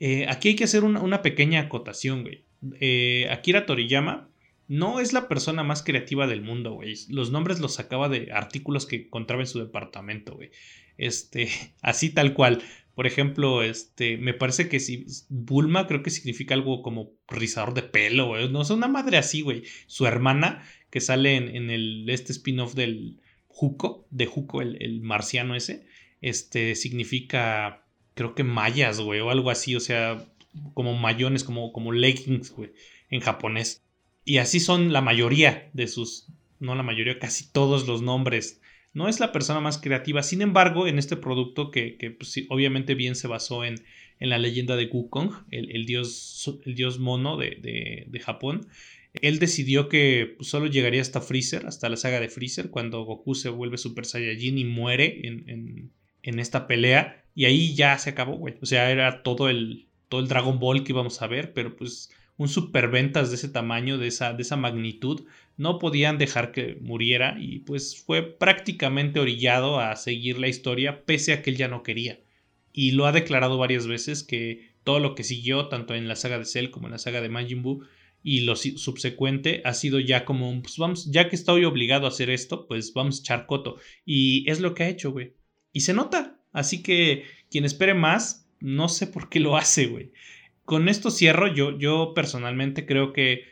Eh, aquí hay que hacer una, pequeña acotación, güey. Eh, Akira Toriyama no es la persona más creativa del mundo, güey. Los nombres los sacaba de artículos que encontraba en su departamento, güey. Este, [laughs] así tal cual. Por ejemplo, este, me parece que si Bulma creo que significa algo como rizador de pelo, güey. No sé, una madre así, güey. Su hermana, que sale en, el, este spin-off del Juco, de Juco, el, marciano ese, este, significa, creo que mayas, güey, o algo así, o sea, como mayones, como, como leggings, güey, en japonés. Y así son la mayoría de sus, no la mayoría, casi todos los nombres no es la persona más creativa. Sin embargo, en este producto que, pues, obviamente bien se basó en, la leyenda de Wukong, el, dios, el dios mono de, Japón, él decidió que pues, solo llegaría hasta Freezer, hasta la saga de Freezer, cuando Goku se vuelve Super Saiyajin y muere en, en, esta pelea. Y ahí ya se acabó, güey. O sea, era todo el, todo el Dragon Ball que íbamos a ver, pero pues un superventas de ese tamaño, de esa, de esa magnitud, no podían dejar que muriera y pues fue prácticamente orillado a seguir la historia pese a que él ya no quería. Y lo ha declarado varias veces que todo lo que siguió, tanto en la saga de Cell como en la saga de Majin Buu y lo subsecuente, ha sido ya como, pues vamos, ya que estoy obligado a hacer esto, pues vamos a echar coto. Y es lo que ha hecho, güey. Y se nota. Así que quien espere más, no sé por qué lo hace, güey. Con esto cierro, yo, yo personalmente creo que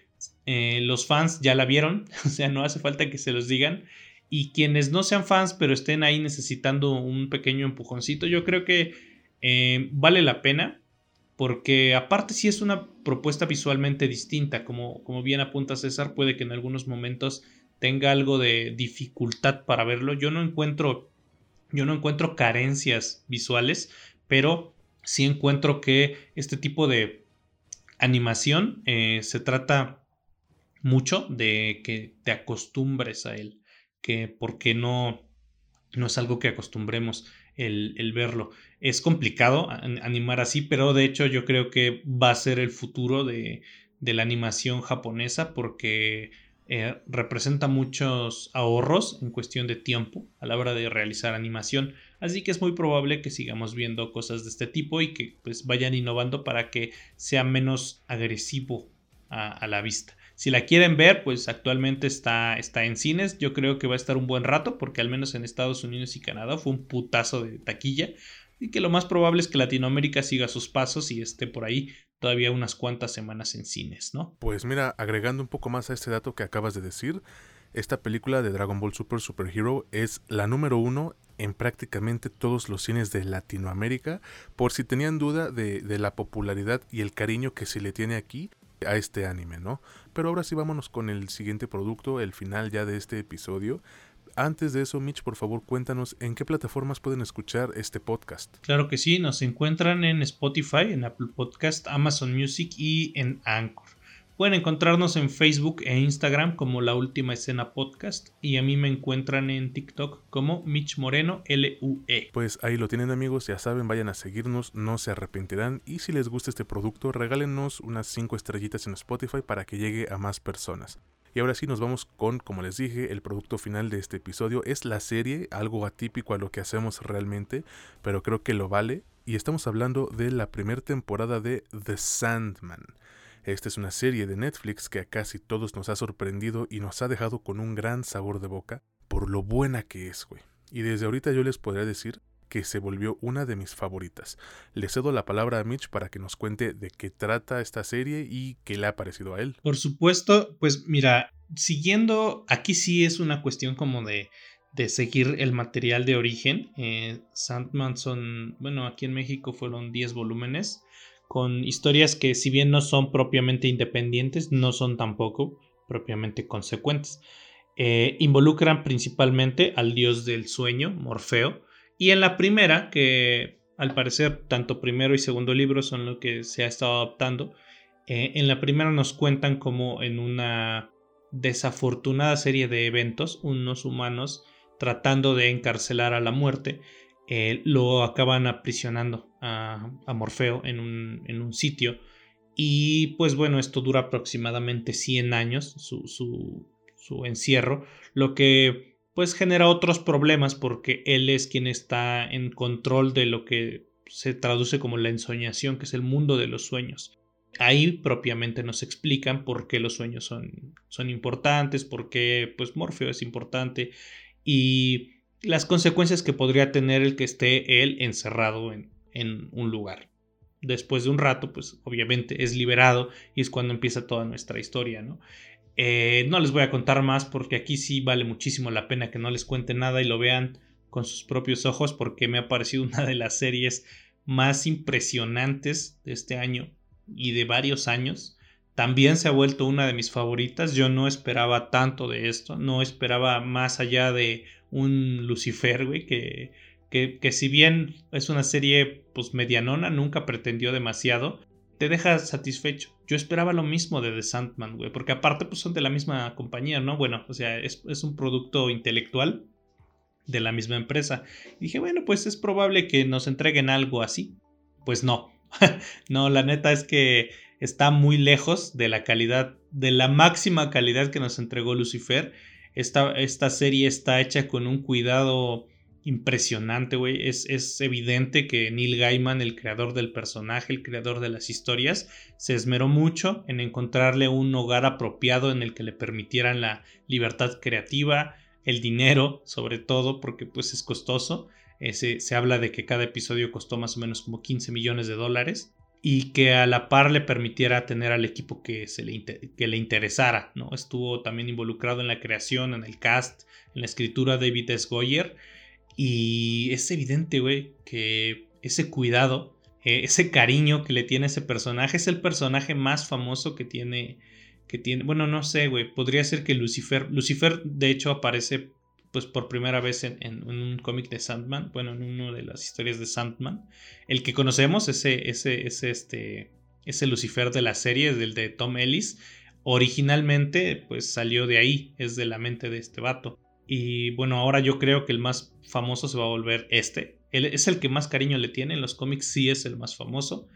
eh, los fans ya la vieron, [laughs] o sea, no hace falta que se los digan. Y quienes no sean fans, pero estén ahí necesitando un pequeño empujoncito, yo creo que eh, vale la pena. Porque aparte si es una propuesta visualmente distinta, como, como bien apunta César, puede que en algunos momentos tenga algo de dificultad para verlo. Yo no encuentro yo no encuentro carencias visuales, pero sí encuentro que este tipo de animación eh, se trata mucho de que te acostumbres a él, que porque no, no es algo que acostumbremos el, verlo. Es complicado animar así, pero de hecho yo creo que va a ser el futuro de, de la animación japonesa porque eh, representa muchos ahorros en cuestión de tiempo a la hora de realizar animación. Así que es muy probable que sigamos viendo cosas de este tipo y que pues vayan innovando para que sea menos agresivo a, la vista. Si la quieren ver, pues actualmente está, está en cines. Yo creo que va a estar un buen rato porque al menos en Estados Unidos y Canadá fue un putazo de taquilla y que lo más probable es que Latinoamérica siga sus pasos y esté por ahí todavía unas cuantas semanas en cines, ¿no? Pues mira, agregando un poco más a este dato que acabas de decir, esta película de Dragon Ball Super Super Hero es la número uno en prácticamente todos los cines de Latinoamérica, por si tenían duda de, de, la popularidad y el cariño que se le tiene aquí a este anime, ¿no? Pero ahora sí vámonos con el siguiente producto, el final ya de este episodio, antes de eso, Mitch, por favor, cuéntanos en qué plataformas pueden escuchar este podcast. Claro que sí, nos encuentran en Spotify, en Apple Podcast, Amazon Music y en Anchor. Pueden encontrarnos en Facebook e Instagram como La Última Escena Podcast y a mí me encuentran en TikTok como Mitch Moreno LUE. Pues ahí lo tienen amigos, ya saben, vayan a seguirnos, no se arrepentirán y si les gusta este producto, regálenos unas 5 estrellitas en Spotify para que llegue a más personas. Y ahora sí nos vamos con, como les dije, el producto final de este episodio. Es la serie, algo atípico a lo que hacemos realmente, pero creo que lo vale. Y estamos hablando de la primera temporada de The Sandman. Esta es una serie de Netflix que a casi todos nos ha sorprendido y nos ha dejado con un gran sabor de boca por lo buena que es, güey. Y desde ahorita yo les podría decir que se volvió una de mis favoritas. Le cedo la palabra a Mitch para que nos cuente de qué trata esta serie y qué le ha parecido a él. Por supuesto, pues mira, siguiendo, aquí sí es una cuestión como de, de seguir el material de origen. Eh, Sandman son, bueno, aquí en México fueron 10 volúmenes con historias que si bien no son propiamente independientes, no son tampoco propiamente consecuentes. Eh, involucran principalmente al dios del sueño, Morfeo, y en la primera, que al parecer tanto primero y segundo libro son lo que se ha estado adaptando, eh, en la primera nos cuentan como en una desafortunada serie de eventos, unos humanos tratando de encarcelar a la muerte, eh, lo acaban aprisionando a, Morfeo en un, sitio. Y pues bueno, esto dura aproximadamente 100 años, su encierro, lo que pues genera otros problemas porque él es quien está en control de lo que se traduce como la ensoñación, que es el mundo de los sueños. Ahí propiamente nos explican por qué los sueños son, son importantes, por qué pues Morfeo es importante y las consecuencias que podría tener el que esté él encerrado en, en un lugar. Después de un rato, pues obviamente es liberado y es cuando empieza toda nuestra historia, ¿no? Eh, no les voy a contar más porque aquí sí vale muchísimo la pena que no les cuente nada y lo vean con sus propios ojos porque me ha parecido [laughs] una de las series más impresionantes de este año y de varios años. También se ha vuelto una de mis favoritas. Yo no esperaba tanto de esto. No esperaba más allá de un Lucifer, güey, que, que, que si bien es una serie pues medianona, nunca pretendió demasiado te deja satisfecho. Yo esperaba lo mismo de The Sandman, güey, porque aparte pues son de la misma compañía, ¿no? Bueno, o sea, es, un producto intelectual de la misma empresa. Y dije, bueno, pues es probable que nos entreguen algo así. Pues no. [laughs] no, la neta es que está muy lejos de la calidad, de la máxima calidad que nos entregó Lucifer. Esta, esta serie está hecha con un cuidado impresionante, güey. Es, es, evidente que Neil Gaiman, el creador del personaje, el creador de las historias, se esmeró mucho en encontrarle un hogar apropiado en el que le permitieran la libertad creativa, el dinero, sobre todo, porque pues es costoso. se, habla de que cada episodio costó más o menos como 15 millones de dólares y que a la par le permitiera tener al equipo que, se le, que le interesara, ¿no? Estuvo también involucrado en la creación, en el cast, en la escritura David S. Goyer y es evidente, güey, que ese cuidado, eh, ese cariño que le tiene ese personaje es el personaje más famoso que tiene. Que tiene bueno, no sé, güey. Podría ser que Lucifer. Lucifer, de hecho, aparece pues por primera vez en, un cómic de Sandman, bueno, en una de las historias de Sandman. El que conocemos, ese, ese, ese, este, ese Lucifer de la serie, del de Tom Ellis, originalmente pues salió de ahí, es de la mente de este vato. Y bueno, ahora yo creo que el más famoso se va a volver este. Él es el que más cariño le tiene, en los cómics sí es el más famoso.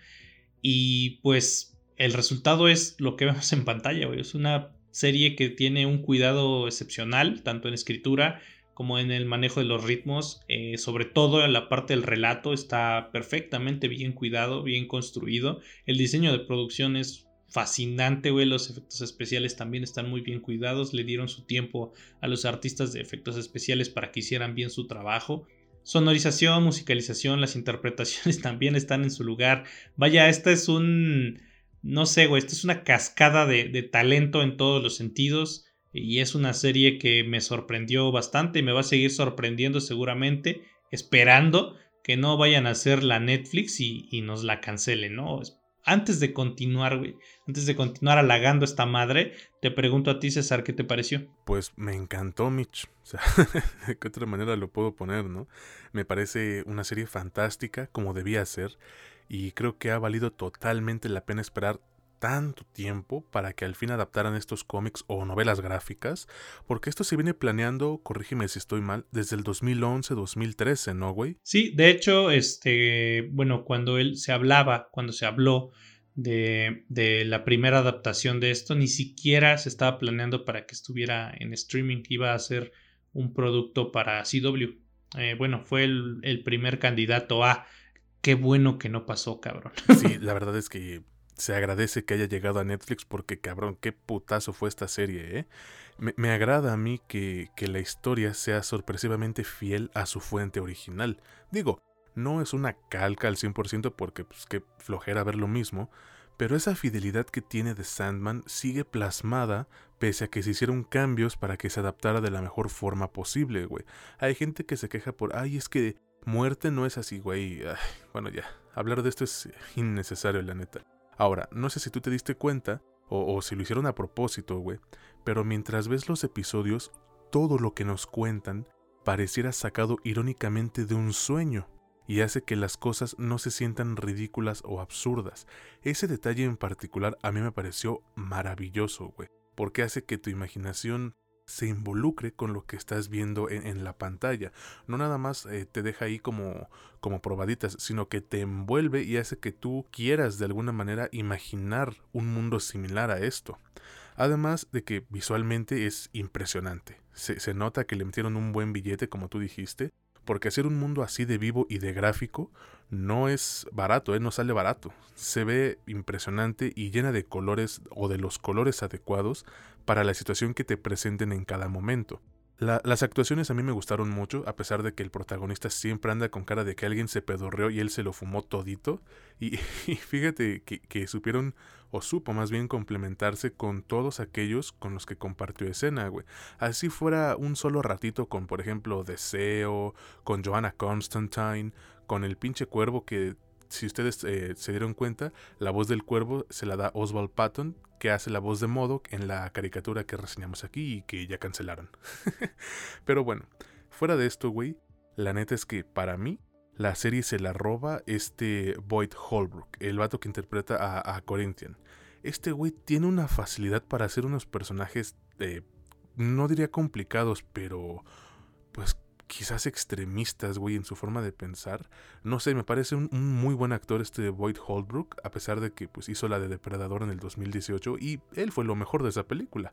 Y pues el resultado es lo que vemos en pantalla, Es una serie que tiene un cuidado excepcional, tanto en escritura como en el manejo de los ritmos. Eh, sobre todo en la parte del relato está perfectamente bien cuidado, bien construido. El diseño de producción es fascinante, güey. Los efectos especiales también están muy bien cuidados. Le dieron su tiempo a los artistas de efectos especiales para que hicieran bien su trabajo. Sonorización, musicalización, las [laughs] interpretaciones también están en su lugar. Vaya, esta es un... No sé, güey, esta es una cascada de, de talento en todos los sentidos. Y es una serie que me sorprendió bastante y me va a seguir sorprendiendo seguramente, esperando que no vayan a hacer la Netflix y, y nos la cancelen, ¿no? antes de continuar, güey, antes de continuar halagando a esta madre, te pregunto a ti, César, ¿qué te pareció? Pues me encantó, Mitch. O sea, [laughs] de qué otra manera lo puedo poner, ¿no? Me parece una serie fantástica, como debía ser, y creo que ha valido totalmente la pena esperar tanto tiempo para que al fin adaptaran estos cómics o novelas gráficas, porque esto se viene planeando, corrígeme si estoy mal, desde el 2011-2013, ¿no, güey? Sí, de hecho, este, bueno, cuando él se hablaba, cuando se habló de, de, la primera adaptación de esto, ni siquiera se estaba planeando para que estuviera en streaming, iba a ser un producto para CW. Eh, bueno, fue el, el primer candidato a... Qué bueno que no pasó, cabrón. [laughs] Sí, la verdad es que se agradece que haya llegado a Netflix porque cabrón, qué putazo fue esta serie, ¿eh? Me, agrada a mí que, que, la historia sea sorpresivamente fiel a su fuente original. Digo, no es una calca al 100% porque pues qué flojera ver lo mismo, pero esa fidelidad que tiene de Sandman sigue plasmada pese a que se hicieron cambios para que se adaptara de la mejor forma posible, güey. Hay gente que se queja por, ay, es que muerte no es así, güey. bueno, ya, hablar de esto es innecesario, la neta. Ahora, no sé si tú te diste cuenta, o, si lo hicieron a propósito, güey, pero mientras ves los episodios, todo lo que nos cuentan pareciera sacado irónicamente de un sueño, y hace que las cosas no se sientan ridículas o absurdas. Ese detalle en particular a mí me pareció maravilloso, güey, porque hace que tu imaginación se involucre con lo que estás viendo en, la pantalla. No nada más eh, te deja ahí como, como probaditas, sino que te envuelve y hace que tú quieras de alguna manera imaginar un mundo similar a esto. Además de que visualmente es impresionante. Se, se nota que le metieron un buen billete, como tú dijiste, porque hacer un mundo así de vivo y de gráfico no es barato, ¿eh? no sale barato. Se ve impresionante y llena de colores o de los colores adecuados para la situación que te presenten en cada momento las actuaciones a mí me gustaron mucho, a pesar de que el protagonista siempre anda con cara de que alguien se pedorreó y él se lo fumó todito. Y, [laughs] fíjate que, supieron, o supo más bien complementarse con todos aquellos con los que compartió escena, güey. Así fuera un solo ratito con, por ejemplo, Deseo, con Joanna Constantine, con el pinche cuervo que si ustedes eh, se dieron cuenta, la voz del cuervo se la da Oswald Patton, que hace la voz de Modoc en la caricatura que reseñamos aquí y que ya cancelaron. [laughs] Pero bueno, fuera de esto, güey, la neta es que para mí la serie se la roba este Boyd Holbrook, el vato que interpreta a, Corinthian. Este güey tiene una facilidad para hacer unos personajes, eh, no diría complicados, pero pues quizás extremistas, güey, en su forma de pensar. No sé, me parece un, muy buen actor este Boyd Holbrook, a pesar de que pues, hizo la de Depredador en el 2018 y él fue lo mejor de esa película.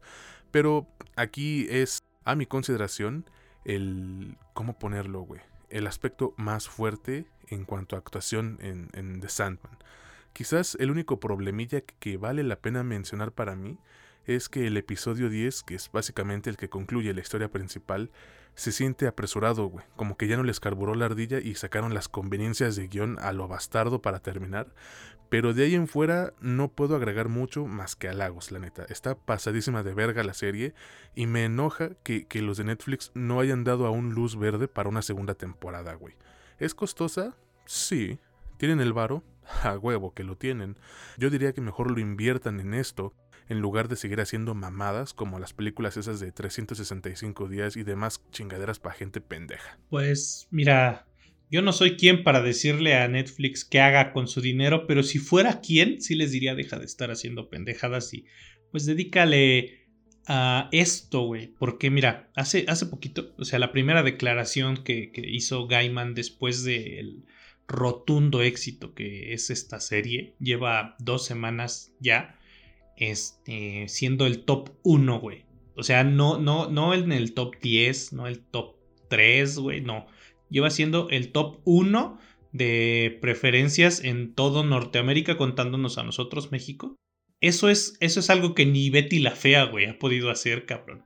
Pero aquí es, a mi consideración, el... ¿cómo ponerlo, güey? El aspecto más fuerte en cuanto a actuación en, en The Sandman. Quizás el único problemilla que vale la pena mencionar para mí es que el episodio 10, que es básicamente el que concluye la historia principal, se siente apresurado, güey, como que ya no les carburó la ardilla y sacaron las conveniencias de guion a lo bastardo para terminar. Pero de ahí en fuera no puedo agregar mucho más que halagos, la neta. Está pasadísima de verga la serie y me enoja que, que los de Netflix no hayan dado aún luz verde para una segunda temporada, güey. ¿Es costosa? Sí. ¿Tienen el varo? [laughs] A huevo que lo tienen. Yo diría que mejor lo inviertan en esto en lugar de seguir haciendo mamadas como las películas esas de 365 días y demás chingaderas para gente pendeja. Pues mira, yo no soy quien para decirle a Netflix qué haga con su dinero, pero si fuera quien, sí les diría deja de estar haciendo pendejadas y pues dedícale a esto, güey. Porque mira, hace, hace poquito, o sea, la primera declaración que, hizo Gaiman después del rotundo éxito que es esta serie, lleva dos semanas ya, este, siendo el top 1, güey. O sea, no, no, no en el top 10, no el top 3, güey, no. Lleva siendo el top 1 de preferencias en todo Norteamérica, contándonos a nosotros, México. Eso es, eso es algo que ni Betty la Fea, güey, ha podido hacer, cabrón.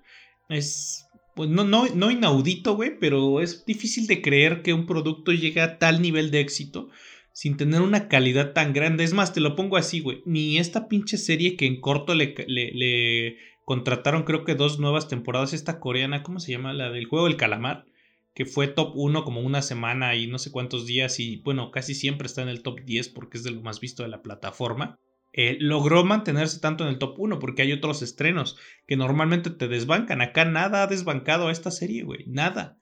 Es, pues no, no, no inaudito, güey, pero es difícil de creer que un producto llegue a tal nivel de éxito sin tener una calidad tan grande. Es más, te lo pongo así, güey. Ni esta pinche serie que en corto le, contrataron, creo que dos nuevas temporadas, esta coreana, ¿cómo se llama? La del juego del calamar, que fue top 1 como una semana y no sé cuántos días y bueno, casi siempre está en el top 10 porque es de lo más visto de la plataforma. Eh, logró mantenerse tanto en el top 1 porque hay otros estrenos que normalmente te desbancan. Acá nada ha desbancado a esta serie, güey. Nada.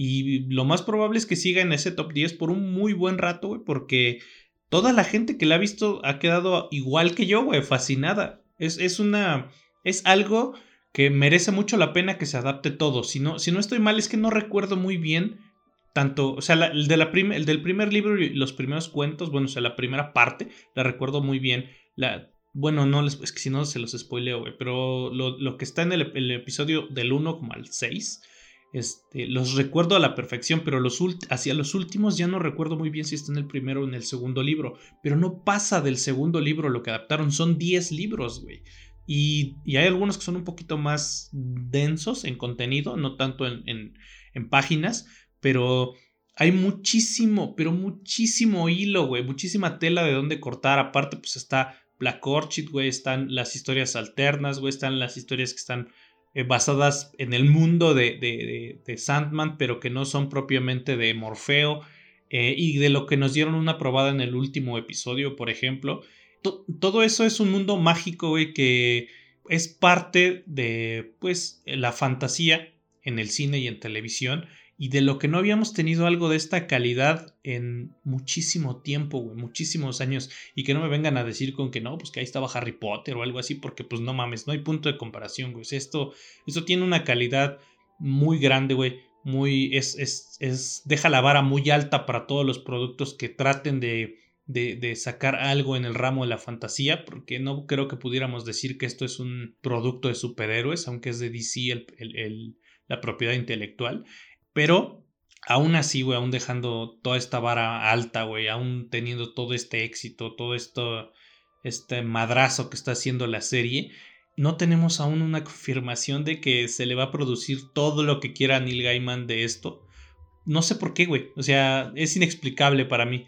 Y lo más probable es que siga en ese top 10 por un muy buen rato, güey, porque toda la gente que la ha visto ha quedado igual que yo, güey, fascinada. Es, es una. Es algo que merece mucho la pena que se adapte todo. Si no, si no estoy mal, es que no recuerdo muy bien tanto, o sea, el, de la el del primer libro y los primeros cuentos, bueno, o sea, la primera parte, la recuerdo muy bien bueno, no, es que si no se los spoileo, güey, pero lo, que está en el, episodio del 1 como al 6, este, los recuerdo a la perfección, pero hacia los últimos ya no recuerdo muy bien si está en el primero o en el segundo libro, pero no pasa del segundo libro lo que adaptaron, son 10 libros, güey. Y, hay algunos que son un poquito más densos en contenido, no tanto en, en páginas, pero hay muchísimo, pero muchísimo hilo, güey, muchísima tela de dónde cortar. Aparte, pues está Black Orchid, güey, están las historias alternas, güey, están las historias que están eh, basadas en el mundo de, Sandman, pero que no son propiamente de Morfeo, eh, y de lo que nos dieron una probada en el último episodio, por ejemplo. todo eso es un mundo mágico, güey, que es parte de, pues, la fantasía en el cine y en televisión y de lo que no habíamos tenido algo de esta calidad en muchísimo tiempo, güey, muchísimos años, y que no me vengan a decir con que no, pues que ahí estaba Harry Potter o algo así, porque pues no mames, no hay punto de comparación, güey, esto, esto tiene una calidad muy grande, güey, muy, es, es, es, deja la vara muy alta para todos los productos que traten de, de, sacar algo en el ramo de la fantasía, porque no creo que pudiéramos decir que esto es un producto de superhéroes, aunque es de DC el, el, la propiedad intelectual. Pero aún así, güey, aún dejando toda esta vara alta, güey, aún teniendo todo este éxito, todo este madrazo que está haciendo la serie, no tenemos aún una confirmación de que se le va a producir todo lo que quiera Neil Gaiman de esto. No sé por qué, güey. O sea, es inexplicable para mí.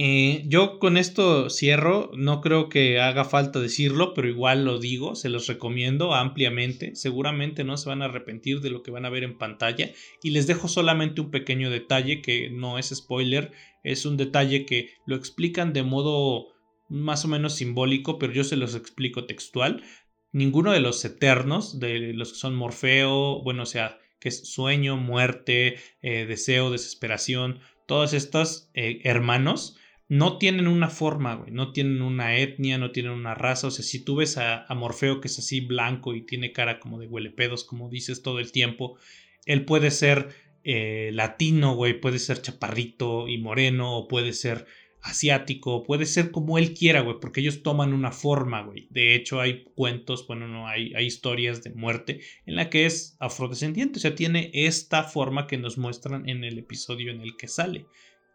Eh, yo con esto cierro, no creo que haga falta decirlo, pero igual lo digo, se los recomiendo ampliamente, seguramente no se van a arrepentir de lo que van a ver en pantalla y les dejo solamente un pequeño detalle que no es spoiler, es un detalle que lo explican de modo más o menos simbólico, pero yo se los explico textual. Ninguno de los eternos, de los que son Morfeo, bueno, o sea, que es sueño, muerte, eh, deseo, desesperación, todos estos eh, hermanos, no tienen una forma, güey, no tienen una etnia, no tienen una raza, o sea, si tú ves a, Morfeo que es así blanco y tiene cara como de huelepedos, como dices todo el tiempo, él puede ser eh, latino, güey, puede ser chaparrito y moreno, o puede ser asiático, puede ser como él quiera, güey, porque ellos toman una forma, güey. De hecho, hay cuentos, bueno, no, hay, hay historias de muerte en la que es afrodescendiente, o sea, tiene esta forma que nos muestran en el episodio en el que sale.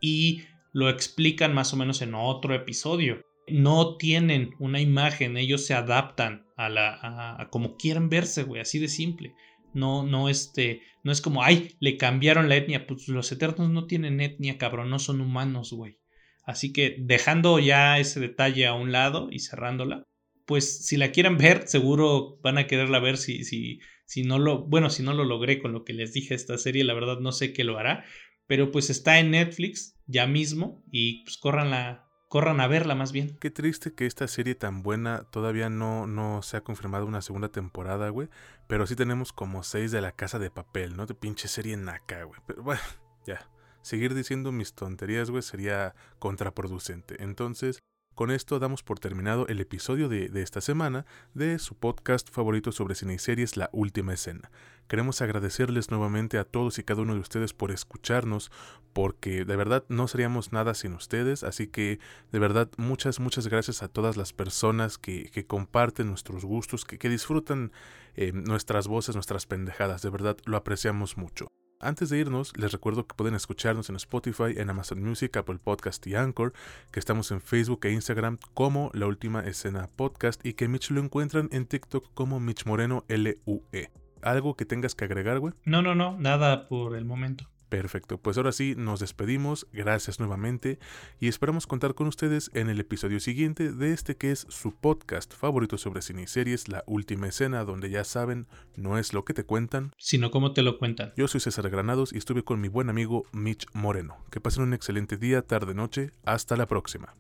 Y lo explican más o menos en otro episodio. No tienen una imagen, ellos se adaptan a la a, como quieren verse, güey, así de simple. No, no, este, no es como, ay, le cambiaron la etnia. Pues los eternos no tienen etnia, cabrón, no son humanos, güey. Así que dejando ya ese detalle a un lado y cerrándola, pues si la quieren ver, seguro van a quererla ver si, si, si no lo, bueno, si no lo logré con lo que les dije esta serie, la verdad no sé qué lo hará, pero pues está en Netflix ya mismo y pues córranla, corran a verla más bien. Qué triste que esta serie tan buena todavía no, no se ha confirmado una segunda temporada, güey. Pero sí tenemos como seis de la casa de papel, ¿no? De pinche serie naca, güey. Pero bueno, ya. Seguir diciendo mis tonterías, güey, sería contraproducente. Entonces, con esto damos por terminado el episodio de, esta semana de su podcast favorito sobre cine y series, La Última Escena. Queremos agradecerles nuevamente a todos y cada uno de ustedes por escucharnos, porque de verdad no seríamos nada sin ustedes, así que de verdad muchas, muchas gracias a todas las personas que, comparten nuestros gustos, que, disfrutan eh, nuestras voces, nuestras pendejadas, de verdad lo apreciamos mucho. Antes de irnos, les recuerdo que pueden escucharnos en Spotify, en Amazon Music, Apple Podcast y Anchor, que estamos en Facebook e Instagram como La Última Escena Podcast y que Mitch lo encuentran en TikTok como Mitch Moreno LUE. ¿Algo que tengas que agregar, güey? No, no, no, nada por el momento. Perfecto, pues ahora sí nos despedimos, gracias nuevamente y esperamos contar con ustedes en el episodio siguiente de este que es su podcast favorito sobre cine y series, La Última Escena, donde ya saben, no es lo que te cuentan, sino cómo te lo cuentan. Yo soy César Granados y estuve con mi buen amigo Mitch Moreno. Que pasen un excelente día, tarde, noche, hasta la próxima.